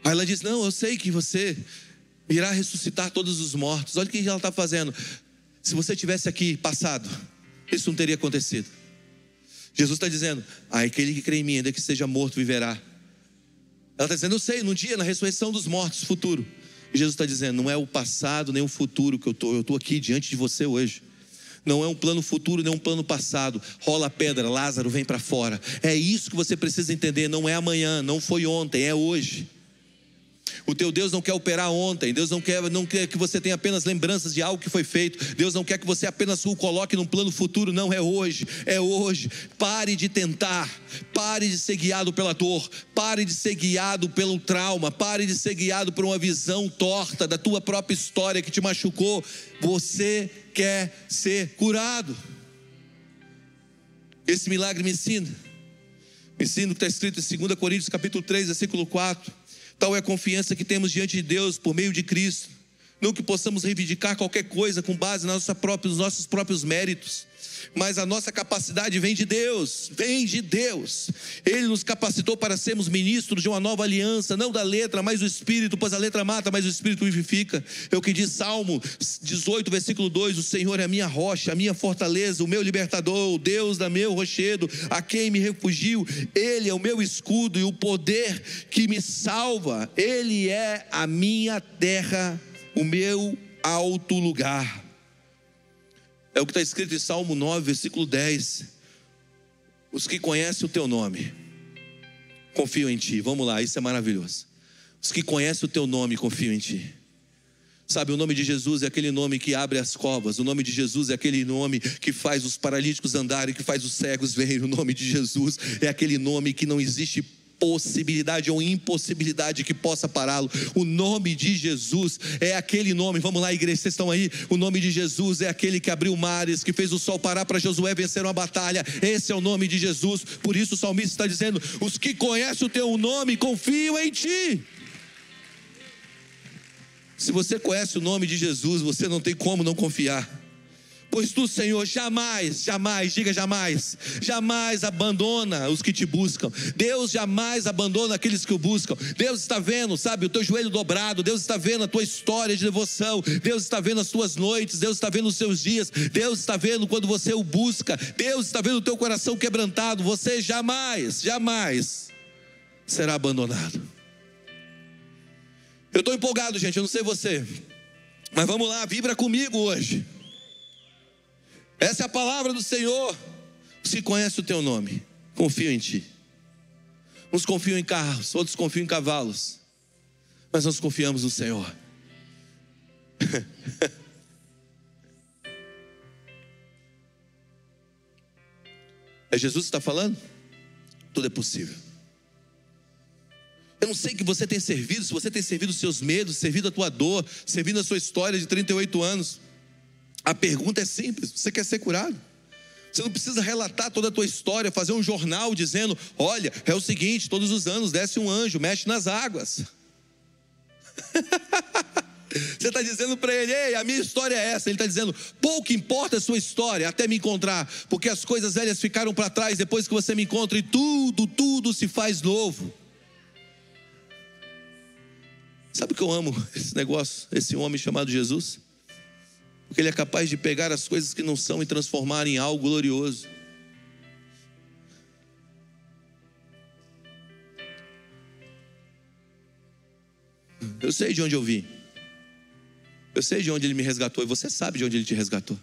[SPEAKER 2] Aí ela diz: Não, eu sei que você irá ressuscitar todos os mortos. Olha o que ela está fazendo. Se você tivesse aqui passado, isso não teria acontecido. Jesus está dizendo: ah, aquele que crê em mim, ainda que esteja morto, viverá. Ela está dizendo: Eu sei, no dia, na ressurreição dos mortos, futuro. E Jesus está dizendo: Não é o passado nem o futuro que eu estou, eu estou aqui diante de você hoje. Não é um plano futuro, nem um plano passado. Rola a pedra, Lázaro vem para fora. É isso que você precisa entender. Não é amanhã, não foi ontem, é hoje. O teu Deus não quer operar ontem, Deus não quer, não quer que você tenha apenas lembranças de algo que foi feito, Deus não quer que você apenas o coloque num plano futuro, não é hoje, é hoje. Pare de tentar, pare de ser guiado pela dor, pare de ser guiado pelo trauma, pare de ser guiado por uma visão torta da tua própria história que te machucou. Você quer ser curado. Esse milagre me ensina. Me ensina o que está escrito em 2 Coríntios capítulo 3, versículo 4. Tal é a confiança que temos diante de Deus por meio de Cristo. Não que possamos reivindicar qualquer coisa com base nos nossos próprios méritos, mas a nossa capacidade vem de Deus, vem de Deus. Ele nos capacitou para sermos ministros de uma nova aliança, não da letra, mas do Espírito, pois a letra mata, mas o Espírito vivifica. É o que diz Salmo 18, versículo 2: O Senhor é a minha rocha, a minha fortaleza, o meu libertador, o Deus da meu rochedo, a quem me refugio. Ele é o meu escudo e o poder que me salva. Ele é a minha terra, o meu alto lugar. É o que está escrito em Salmo 9, versículo 10. Os que conhecem o teu nome confiam em ti. Vamos lá, isso é maravilhoso. Os que conhecem o teu nome confiam em ti. Sabe, o nome de Jesus é aquele nome que abre as covas, o nome de Jesus é aquele nome que faz os paralíticos andarem, que faz os cegos verem. O nome de Jesus é aquele nome que não existe possibilidade ou impossibilidade que possa pará-lo. O nome de Jesus é aquele nome. Vamos lá, igreja, vocês estão aí? O nome de Jesus é aquele que abriu mares, que fez o sol parar para Josué vencer uma batalha. Esse é o nome de Jesus. Por isso o salmista está dizendo: os que conhecem o teu nome confiam em ti. Se você conhece o nome de Jesus, você não tem como não confiar. Pois tu, Senhor, jamais, jamais, diga jamais, jamais abandona os que te buscam. Deus jamais abandona aqueles que o buscam. Deus está vendo, sabe, o teu joelho dobrado. Deus está vendo a tua história de devoção. Deus está vendo as tuas noites. Deus está vendo os seus dias. Deus está vendo quando você o busca. Deus está vendo o teu coração quebrantado. Você jamais, jamais será abandonado. Eu estou empolgado, gente. Eu não sei você, mas vamos lá, vibra comigo hoje. Essa é a palavra do Senhor. Se conhece o teu nome, confio em ti. Uns confiam em carros, outros confiam em cavalos, mas nós confiamos no Senhor. *laughs* É Jesus que está falando? Tudo é possível. Eu não sei que você tem servido, se você tem servido os seus medos, servido a tua dor, servindo a sua história de 38 anos. A pergunta é simples: você quer ser curado? Você não precisa relatar toda a tua história, fazer um jornal dizendo: olha, é o seguinte, todos os anos desce um anjo, mexe nas águas. *laughs* Você está dizendo para ele, ei, a minha história é essa. Ele está dizendo, pouco importa a sua história até me encontrar, porque as coisas velhas ficaram para trás depois que você me encontra e tudo, tudo se faz novo. Sabe o que eu amo *laughs* esse negócio, esse homem chamado Jesus? Porque ele é capaz de pegar as coisas que não são e transformar em algo glorioso. Eu sei de onde eu vim. Eu sei de onde ele me resgatou e você sabe de onde ele te resgatou.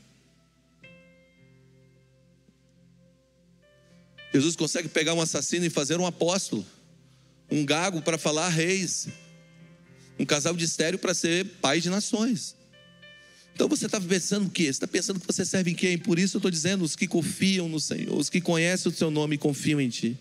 [SPEAKER 2] Jesus consegue pegar um assassino e fazer um apóstolo, um gago para falar reis, um casal de estéreo para ser pai de nações. Então você está pensando o quê? Você está pensando que você serve em quem? Por isso eu estou dizendo: os que confiam no Senhor, os que conhecem o seu nome e confiam em Ti.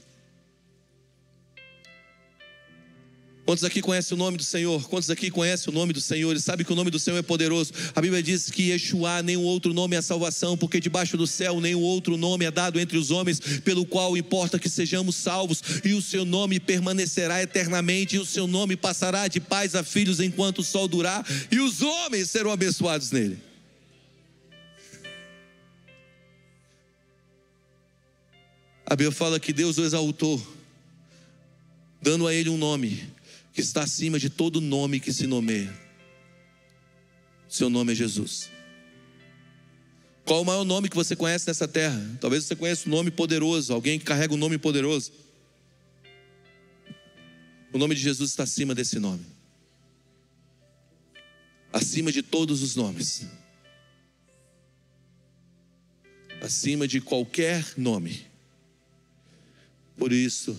[SPEAKER 2] Quantos aqui conhecem o nome do Senhor? Quantos aqui conhecem o nome do Senhor e sabem que o nome do Senhor é poderoso? A Bíblia diz que Yeshua, nenhum outro nome é salvação, porque debaixo do céu nenhum outro nome é dado entre os homens, pelo qual importa que sejamos salvos, e o seu nome permanecerá eternamente, e o seu nome passará de pais a filhos enquanto o sol durar, e os homens serão abençoados nele. A Bíblia fala que Deus o exaltou, dando a ele um nome que está acima de todo nome que se nomeia. Seu nome é Jesus. Qual o maior nome que você conhece nessa terra? Talvez você conheça um nome poderoso, alguém que carrega um nome poderoso. O nome de Jesus está acima desse nome. Acima de todos os nomes. Acima de qualquer nome. Por isso,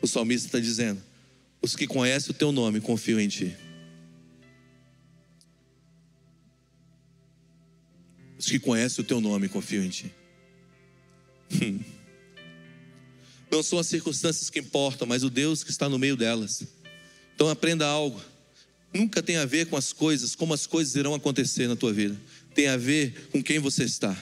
[SPEAKER 2] o salmista está dizendo: os que conhecem o teu nome confiam em ti. Os que conhecem o teu nome confiam em ti. Não são as circunstâncias que importam, mas o Deus que está no meio delas. Então aprenda algo. Nunca tem a ver com as coisas, como as coisas irão acontecer na tua vida. Tem a ver com quem você está.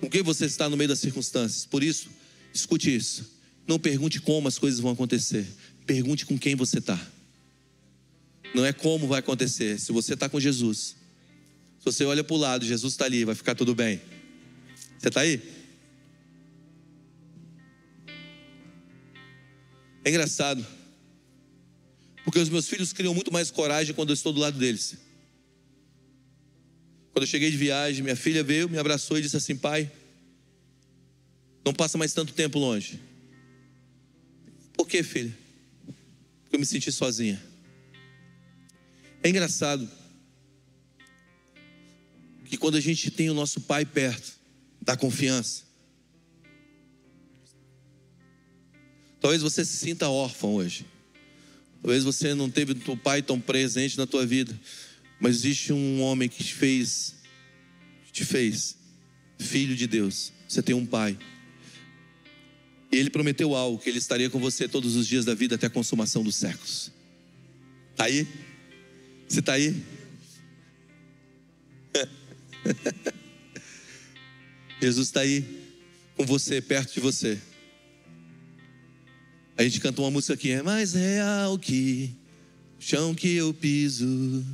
[SPEAKER 2] Com quem você está no meio das circunstâncias. Por isso, escute isso. Não pergunte como as coisas vão acontecer. Pergunte com quem você está. Não é como vai acontecer. Se você está com Jesus, se você olha para o lado, Jesus está ali, vai ficar tudo bem. Você está aí? É engraçado, porque os meus filhos criam muito mais coragem quando eu estou do lado deles. Quando eu cheguei de viagem, minha filha veio, me abraçou e disse assim: Pai, não passa mais tanto tempo longe. Por que, filha? Eu me senti sozinha. É engraçado que quando a gente tem o nosso pai perto, dá confiança. Talvez você se sinta órfão hoje. Talvez você não teve o pai tão presente na tua vida. Mas existe um homem que te fez, te fez filho de Deus. Você tem um pai. E ele prometeu algo, que ele estaria com você todos os dias da vida até a consumação dos séculos. Está aí? Você está aí? *laughs* Jesus está aí com você, perto de você. A gente cantou uma música aqui, é mais real que o chão que eu piso.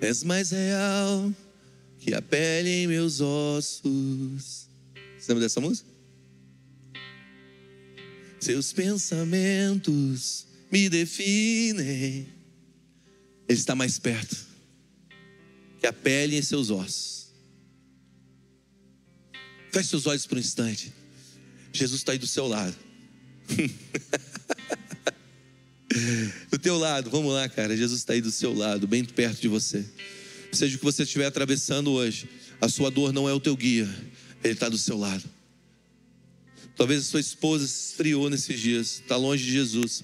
[SPEAKER 2] És mais real que a pele em meus ossos. Você lembra dessa música? Seus pensamentos me definem. Ele está mais perto que a pele em seus ossos. Feche seus olhos por um instante. Jesus está aí do seu lado. *laughs* do teu lado, vamos lá, cara. Jesus está aí do seu lado, bem perto de você. seja o que você estiver atravessando hoje, a sua dor não é o teu guia, ele está do seu lado. Talvez a sua esposa se esfriou nesses dias, está longe de Jesus.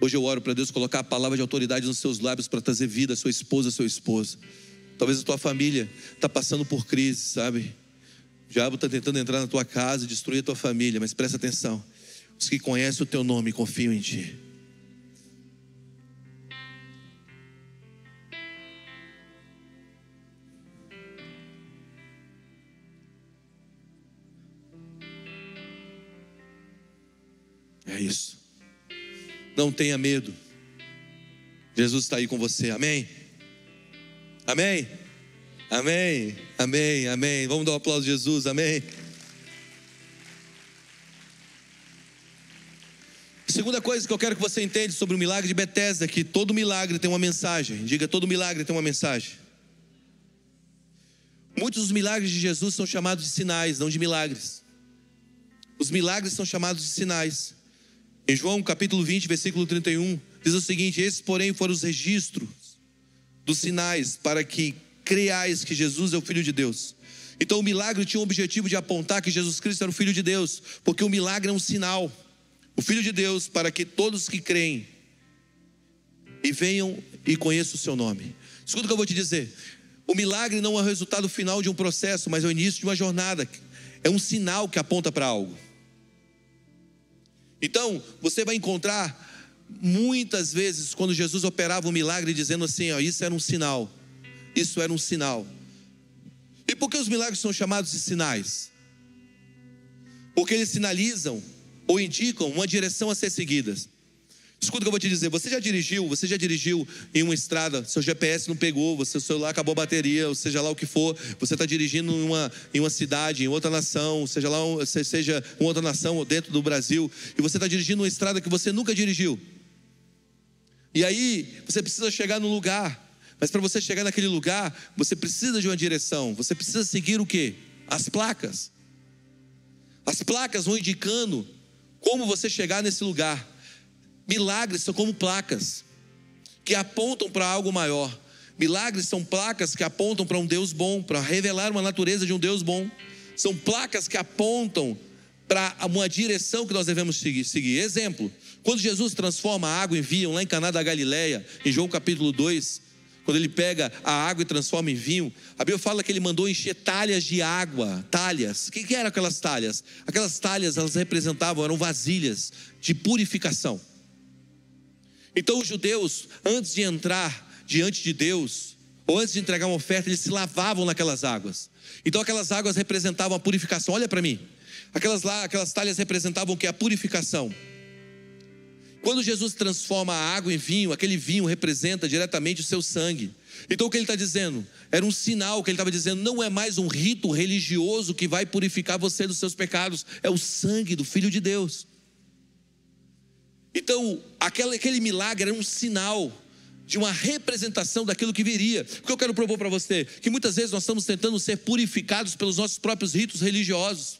[SPEAKER 2] Hoje eu oro para Deus colocar a palavra de autoridade nos seus lábios para trazer vida à sua esposa, ao seu esposo. Talvez a tua família está passando por crise, sabe? O diabo está tentando entrar na tua casa e destruir a tua família, mas presta atenção. Os que conhecem o teu nome confiam em ti. Isso. Não tenha medo. Jesus está aí com você. Amém? Amém? Amém? Amém? Amém? Vamos dar um aplauso a Jesus. Amém? Segunda coisa que eu quero que você entenda sobre o milagre de Betesda que todo milagre tem uma mensagem. Diga, todo milagre tem uma mensagem. Muitos dos milagres de Jesus são chamados de sinais, não de milagres. Os milagres são chamados de sinais. Em João capítulo 20, versículo 31, diz o seguinte: Esses, porém, foram os registros dos sinais para que creais que Jesus é o Filho de Deus. Então o milagre tinha o objetivo de apontar que Jesus Cristo era o Filho de Deus, porque o milagre é um sinal. O Filho de Deus, para que todos que creem e venham e conheçam o seu nome. Escuta o que eu vou te dizer. O milagre não é o resultado final de um processo, mas é o início de uma jornada. É um sinal que aponta para algo. Então, você vai encontrar muitas vezes quando Jesus operava um milagre dizendo assim, ó, isso era um sinal. Isso era um sinal. E por que os milagres são chamados de sinais? Porque eles sinalizam ou indicam uma direção a ser seguida. Escuta o que eu vou te dizer. Você já dirigiu, você já dirigiu em uma estrada, seu GPS não pegou, seu celular acabou a bateria, ou seja lá o que for, você está dirigindo em uma, em uma cidade, em outra nação, seja lá seja uma outra nação ou dentro do Brasil, e você está dirigindo uma estrada que você nunca dirigiu. E aí, você precisa chegar no lugar. Mas para você chegar naquele lugar, você precisa de uma direção. Você precisa seguir o que? As placas. As placas vão indicando como você chegar nesse lugar. Milagres são como placas que apontam para algo maior. Milagres são placas que apontam para um Deus bom, para revelar uma natureza de um Deus bom. São placas que apontam para uma direção que nós devemos seguir. Exemplo, quando Jesus transforma a água em vinho lá em Caná da Galileia, em João capítulo 2, quando ele pega a água e transforma em vinho, a Bíblia fala que ele mandou encher talhas de água, talhas. O que eram aquelas talhas? Aquelas talhas, elas representavam, eram vasilhas de purificação. Então os judeus, antes de entrar diante de Deus, ou antes de entregar uma oferta, eles se lavavam naquelas águas. Então aquelas águas representavam a purificação. Olha para mim. Aquelas lá, aquelas talhas representavam o que? A purificação. Quando Jesus transforma a água em vinho, aquele vinho representa diretamente o seu sangue. Então o que ele está dizendo? Era um sinal que ele estava dizendo: não é mais um rito religioso que vai purificar você dos seus pecados, é o sangue do Filho de Deus. Então, aquele, aquele milagre era um sinal de uma representação daquilo que viria. O que eu quero propor para você? Que muitas vezes nós estamos tentando ser purificados pelos nossos próprios ritos religiosos.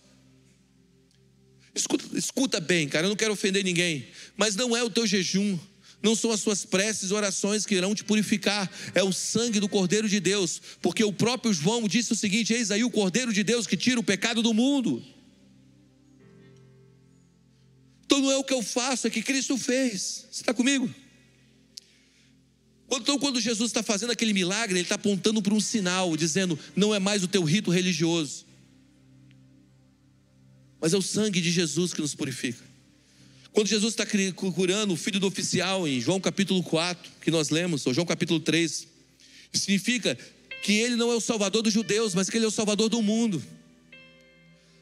[SPEAKER 2] Escuta, escuta bem, cara, eu não quero ofender ninguém, mas não é o teu jejum, não são as suas preces e orações que irão te purificar, é o sangue do Cordeiro de Deus, porque o próprio João disse o seguinte: Eis aí o Cordeiro de Deus que tira o pecado do mundo. Então não é o que eu faço, é que Cristo fez. Você está comigo? Então, quando Jesus está fazendo aquele milagre, ele está apontando para um sinal, dizendo: não é mais o teu rito religioso, mas é o sangue de Jesus que nos purifica. Quando Jesus está curando o filho do oficial, em João capítulo 4, que nós lemos, ou João capítulo 3, significa que ele não é o salvador dos judeus, mas que ele é o salvador do mundo.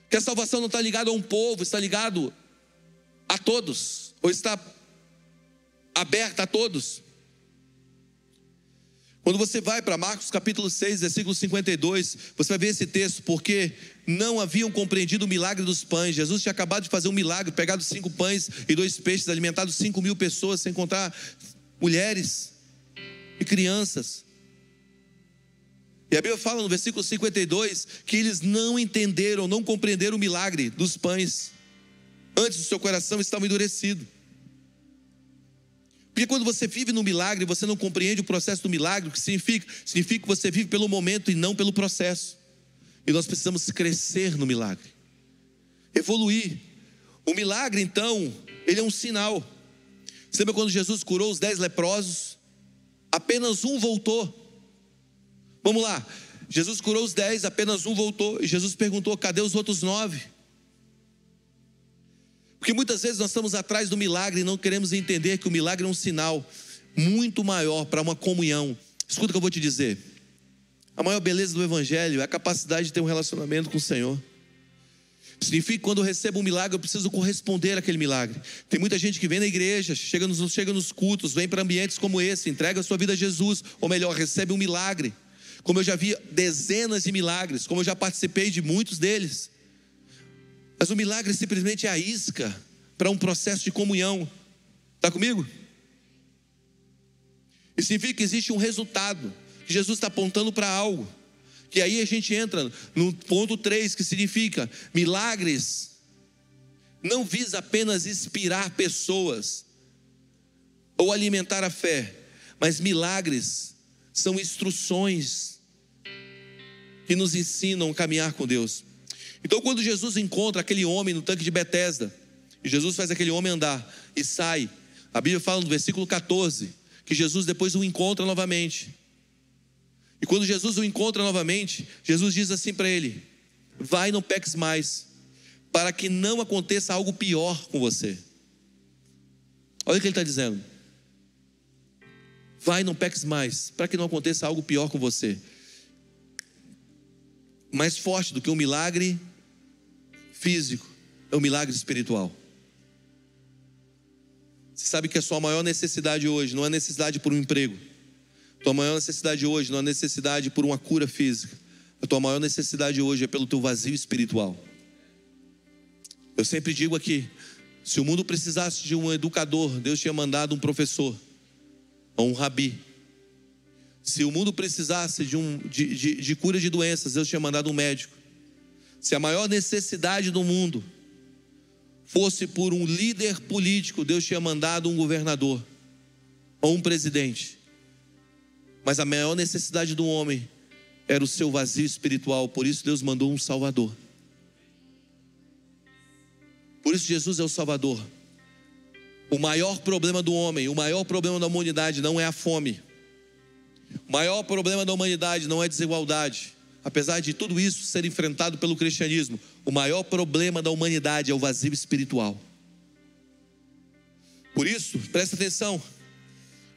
[SPEAKER 2] Que a salvação não está ligada a um povo, está ligado a todos, ou está aberta a todos. Quando você vai para Marcos capítulo 6, versículo 52, você vai ver esse texto, porque não haviam compreendido o milagre dos pães. Jesus tinha acabado de fazer um milagre, pegado cinco pães e dois peixes, alimentado cinco mil pessoas, sem contar mulheres e crianças. E a Bíblia fala no versículo 52 que eles não entenderam, não compreenderam o milagre dos pães. Antes o seu coração estava endurecido. Porque quando você vive no milagre, você não compreende o processo do milagre, o que significa? Significa que você vive pelo momento e não pelo processo. E nós precisamos crescer no milagre, evoluir. O milagre, então, ele é um sinal. Você lembra quando Jesus curou os dez leprosos? Apenas um voltou. Vamos lá. Jesus curou os dez, apenas um voltou. E Jesus perguntou: cadê os outros nove? Porque muitas vezes nós estamos atrás do milagre e não queremos entender que o milagre é um sinal muito maior para uma comunhão. Escuta o que eu vou te dizer. A maior beleza do Evangelho é a capacidade de ter um relacionamento com o Senhor. Significa que quando eu recebo um milagre, eu preciso corresponder àquele milagre. Tem muita gente que vem na igreja, chega nos, chega nos cultos, vem para ambientes como esse, entrega a sua vida a Jesus, ou melhor, recebe um milagre. Como eu já vi dezenas de milagres, como eu já participei de muitos deles. Mas o milagre simplesmente é a isca para um processo de comunhão. Está comigo? E significa que existe um resultado, que Jesus está apontando para algo. Que aí a gente entra no ponto 3, que significa milagres não visa apenas inspirar pessoas ou alimentar a fé, mas milagres são instruções que nos ensinam a caminhar com Deus. Então, quando Jesus encontra aquele homem no tanque de Betesda, e Jesus faz aquele homem andar e sai, a Bíblia fala no versículo 14 que Jesus depois o encontra novamente. E quando Jesus o encontra novamente, Jesus diz assim para ele: Vai, não peques mais, para que não aconteça algo pior com você. Olha o que ele está dizendo. Vai, não peques mais, para que não aconteça algo pior com você. Mais forte do que um milagre físico, é um milagre espiritual. Você sabe que a sua maior necessidade hoje não é necessidade por um emprego. A tua maior necessidade hoje não é necessidade por uma cura física. A tua maior necessidade hoje é pelo teu vazio espiritual. Eu sempre digo aqui: se o mundo precisasse de um educador, Deus tinha mandado um professor ou um rabi. Se o mundo precisasse de, um, de, de, de cura de doenças, Deus tinha mandado um médico. Se a maior necessidade do mundo fosse por um líder político, Deus tinha mandado um governador ou um presidente. Mas a maior necessidade do homem era o seu vazio espiritual, por isso Deus mandou um Salvador. Por isso Jesus é o Salvador. O maior problema do homem, o maior problema da humanidade não é a fome. O maior problema da humanidade não é desigualdade apesar de tudo isso ser enfrentado pelo cristianismo, o maior problema da humanidade é o vazio espiritual. Por isso, presta atenção.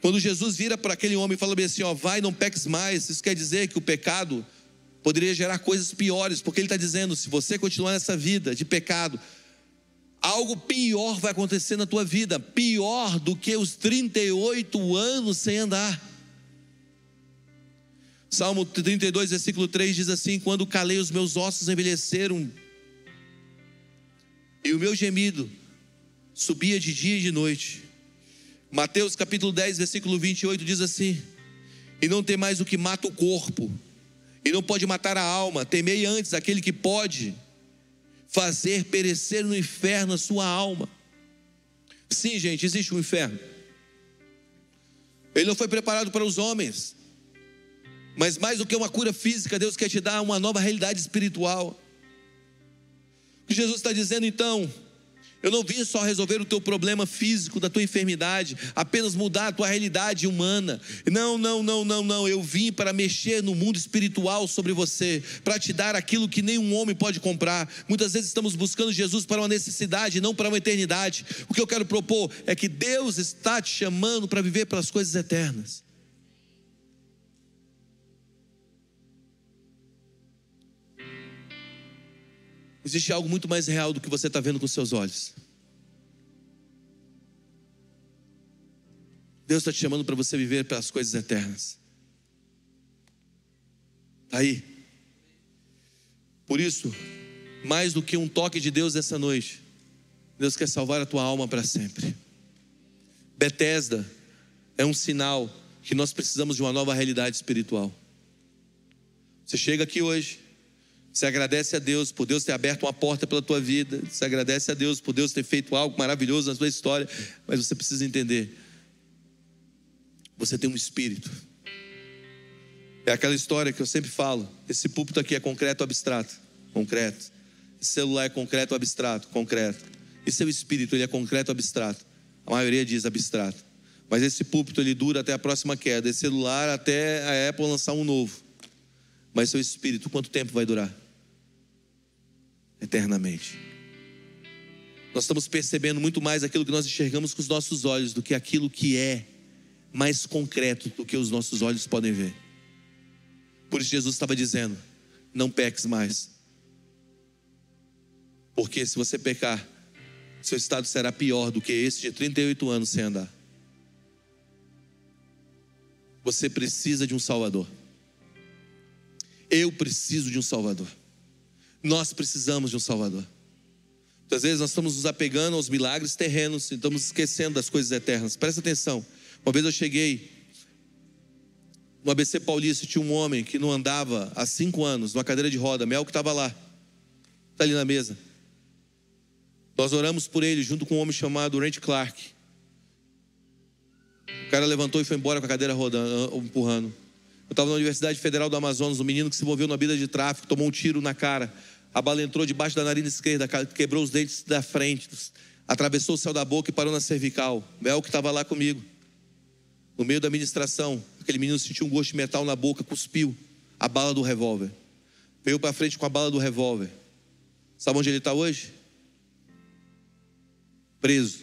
[SPEAKER 2] Quando Jesus vira para aquele homem e fala bem assim: ó, vai, não peques mais, isso quer dizer que o pecado poderia gerar coisas piores, porque ele está dizendo: se você continuar nessa vida de pecado, algo pior vai acontecer na tua vida, pior do que os 38 anos sem andar. Salmo 32, versículo 3 diz assim: Quando calei os meus ossos envelheceram, e o meu gemido subia de dia e de noite. Mateus capítulo 10, versículo 28 diz assim: E não tem mais o que mata o corpo, e não pode matar a alma, temei antes aquele que pode fazer perecer no inferno a sua alma. Sim, gente, existe um inferno. Ele não foi preparado para os homens. Mas mais do que uma cura física, Deus quer te dar uma nova realidade espiritual. O que Jesus está dizendo então? Eu não vim só resolver o teu problema físico, da tua enfermidade, apenas mudar a tua realidade humana. Não, não, não, não, não. Eu vim para mexer no mundo espiritual sobre você, para te dar aquilo que nenhum homem pode comprar. Muitas vezes estamos buscando Jesus para uma necessidade, não para uma eternidade. O que eu quero propor é que Deus está te chamando para viver pelas coisas eternas. Existe algo muito mais real do que você está vendo com seus olhos. Deus está te chamando para você viver pelas coisas eternas. Está aí. Por isso, mais do que um toque de Deus essa noite, Deus quer salvar a tua alma para sempre. Betesda é um sinal que nós precisamos de uma nova realidade espiritual. Você chega aqui hoje, você agradece a Deus por Deus ter aberto uma porta pela tua vida. Você agradece a Deus por Deus ter feito algo maravilhoso na tua história. Mas você precisa entender Você tem um espírito. É aquela história que eu sempre falo. Esse púlpito aqui é concreto ou abstrato? Concreto. Esse celular é concreto ou abstrato? Concreto. E seu espírito, ele é concreto ou abstrato? A maioria diz abstrato. Mas esse púlpito, ele dura até a próxima queda. Esse celular até a Apple lançar um novo. Mas seu espírito, quanto tempo vai durar? Eternamente. Nós estamos percebendo muito mais aquilo que nós enxergamos com os nossos olhos do que aquilo que é mais concreto do que os nossos olhos podem ver. Por isso Jesus estava dizendo: não peques mais. Porque se você pecar, seu estado será pior do que esse de 38 anos sem andar. Você precisa de um Salvador. Eu preciso de um Salvador. Nós precisamos de um Salvador. Muitas vezes nós estamos nos apegando aos milagres terrenos e estamos esquecendo das coisas eternas. Presta atenção. Uma vez eu cheguei no ABC Paulista, tinha um homem que não andava há cinco anos, numa cadeira de roda. Mel que estava lá, está ali na mesa. Nós oramos por ele junto com um homem chamado Randy Clark. O cara levantou e foi embora com a cadeira rodando, empurrando. Eu estava na Universidade Federal do Amazonas, um menino que se envolveu na vida de tráfico, tomou um tiro na cara. A bala entrou debaixo da narina esquerda, quebrou os dentes da frente, atravessou o céu da boca e parou na cervical. Mel que estava lá comigo. No meio da ministração, aquele menino sentiu um gosto de metal na boca, cuspiu a bala do revólver. Veio para frente com a bala do revólver. Sabe onde ele está hoje? Preso.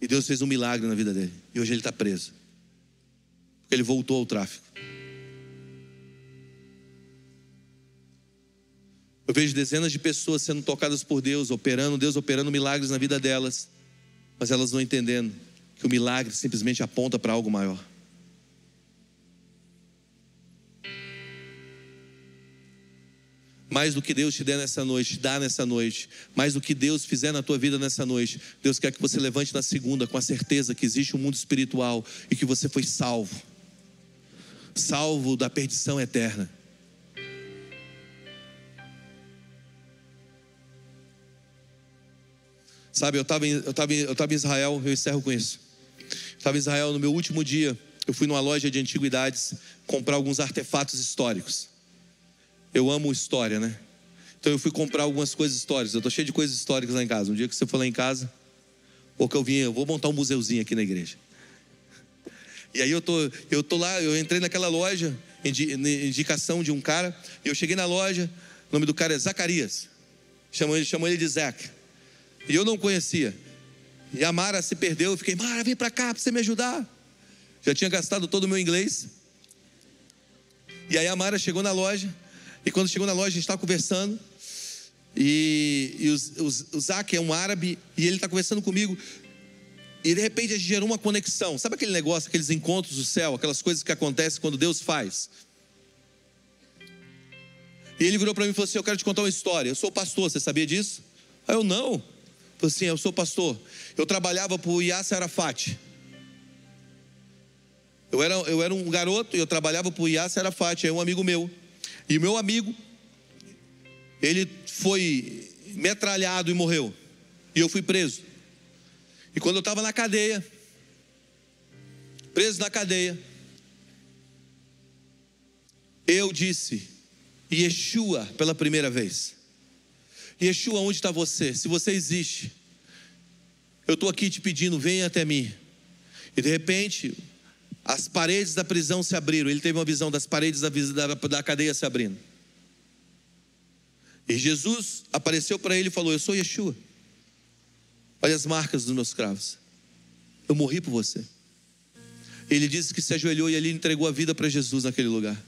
[SPEAKER 2] E Deus fez um milagre na vida dele. E hoje ele está preso. Porque ele voltou ao tráfico. Eu vejo dezenas de pessoas sendo tocadas por Deus, operando, Deus operando milagres na vida delas, mas elas não entendendo que o milagre simplesmente aponta para algo maior. Mais do que Deus te der nessa noite, dá nessa noite, mais do que Deus fizer na tua vida nessa noite, Deus quer que você levante na segunda com a certeza que existe um mundo espiritual e que você foi salvo salvo da perdição eterna. Sabe, eu estava eu tava, eu tava em Israel, eu encerro com isso. Estava em Israel no meu último dia. Eu fui numa loja de antiguidades comprar alguns artefatos históricos. Eu amo história, né? Então eu fui comprar algumas coisas históricas. Eu estou cheio de coisas históricas lá em casa. Um dia que você for lá em casa, ou que eu vim, eu vou montar um museuzinho aqui na igreja. E aí eu tô, eu tô lá, eu entrei naquela loja, indicação de um cara, e eu cheguei na loja, o nome do cara é Zacarias. Chamou ele, chamou ele de Zac. E eu não conhecia. E a Mara se perdeu, eu fiquei, Mara, vem para cá para você me ajudar. Já tinha gastado todo o meu inglês. E aí a Mara chegou na loja, e quando chegou na loja, a gente estava conversando. E, e o Zac é um árabe, e ele está conversando comigo. E de repente a gente gerou uma conexão. Sabe aquele negócio, aqueles encontros do céu, aquelas coisas que acontecem quando Deus faz? E ele virou para mim e falou assim: Eu quero te contar uma história. Eu sou pastor, você sabia disso? Aí eu não. Falei assim: Eu sou pastor. Eu trabalhava para o Yasser Arafat. Eu era, eu era um garoto e eu trabalhava para o Yasser Arafat, é um amigo meu. E meu amigo, ele foi metralhado e morreu. E eu fui preso. E quando eu estava na cadeia, preso na cadeia, eu disse, Yeshua pela primeira vez. Yeshua, onde está você? Se você existe, eu estou aqui te pedindo, venha até mim. E de repente, as paredes da prisão se abriram. Ele teve uma visão das paredes da, da, da cadeia se abrindo. E Jesus apareceu para ele e falou: Eu sou Yeshua. Olha as marcas dos meus cravos. Eu morri por você. Ele disse que se ajoelhou e ali entregou a vida para Jesus naquele lugar.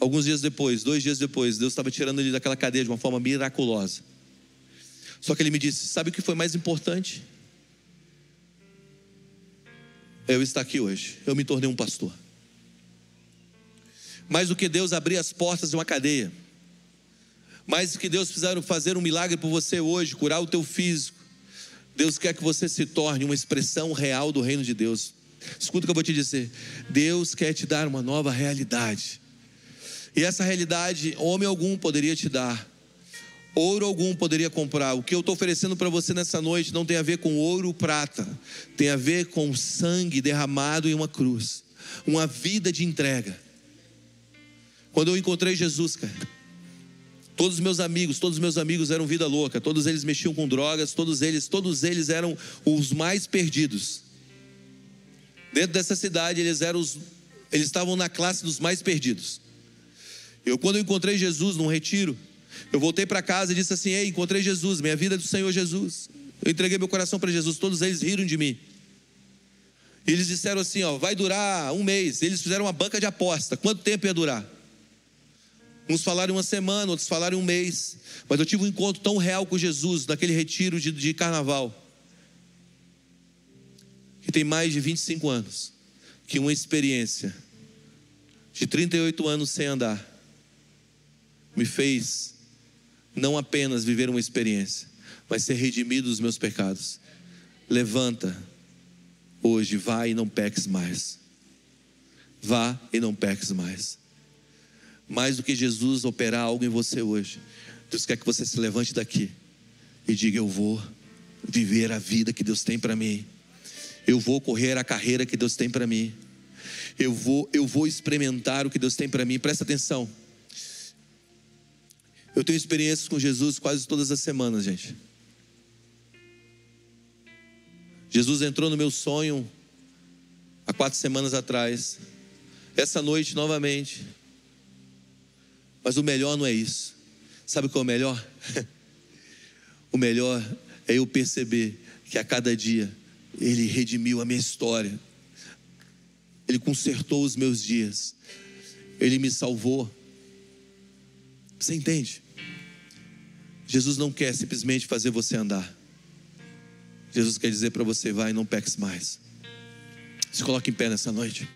[SPEAKER 2] Alguns dias depois, dois dias depois, Deus estava tirando ele daquela cadeia de uma forma miraculosa. Só que ele me disse: Sabe o que foi mais importante? Eu estar aqui hoje. Eu me tornei um pastor. Mais do que Deus abrir as portas de uma cadeia mais que Deus fizeram fazer um milagre por você hoje, curar o teu físico. Deus quer que você se torne uma expressão real do reino de Deus. Escuta o que eu vou te dizer. Deus quer te dar uma nova realidade. E essa realidade, homem algum poderia te dar. Ouro algum poderia comprar. O que eu estou oferecendo para você nessa noite não tem a ver com ouro ou prata, tem a ver com sangue derramado em uma cruz, uma vida de entrega. Quando eu encontrei Jesus, cara, todos os meus amigos, todos os meus amigos eram vida louca, todos eles mexiam com drogas, todos eles, todos eles eram os mais perdidos. Dentro dessa cidade, eles eram os, eles estavam na classe dos mais perdidos. Eu quando eu encontrei Jesus num retiro, eu voltei para casa e disse assim: Ei, encontrei Jesus, minha vida é do Senhor Jesus. Eu entreguei meu coração para Jesus, todos eles riram de mim. E eles disseram assim: Ó, vai durar um mês. Eles fizeram uma banca de aposta. Quanto tempo ia durar? Uns falaram uma semana, outros falaram um mês. Mas eu tive um encontro tão real com Jesus naquele retiro de, de carnaval. Que tem mais de 25 anos. Que uma experiência de 38 anos sem andar me fez não apenas viver uma experiência, mas ser redimido dos meus pecados. Levanta hoje, vá e não peques mais. Vá e não peques mais. Mais do que Jesus operar algo em você hoje, Deus quer que você se levante daqui e diga: Eu vou viver a vida que Deus tem para mim. Eu vou correr a carreira que Deus tem para mim. Eu vou, eu vou experimentar o que Deus tem para mim. Presta atenção. Eu tenho experiências com Jesus quase todas as semanas, gente. Jesus entrou no meu sonho há quatro semanas atrás. Essa noite novamente. Mas o melhor não é isso. Sabe qual é o melhor? *laughs* o melhor é eu perceber que a cada dia Ele redimiu a minha história. Ele consertou os meus dias. Ele me salvou. Você entende? Jesus não quer simplesmente fazer você andar. Jesus quer dizer para você: vai, não peques mais. Se coloque em pé nessa noite.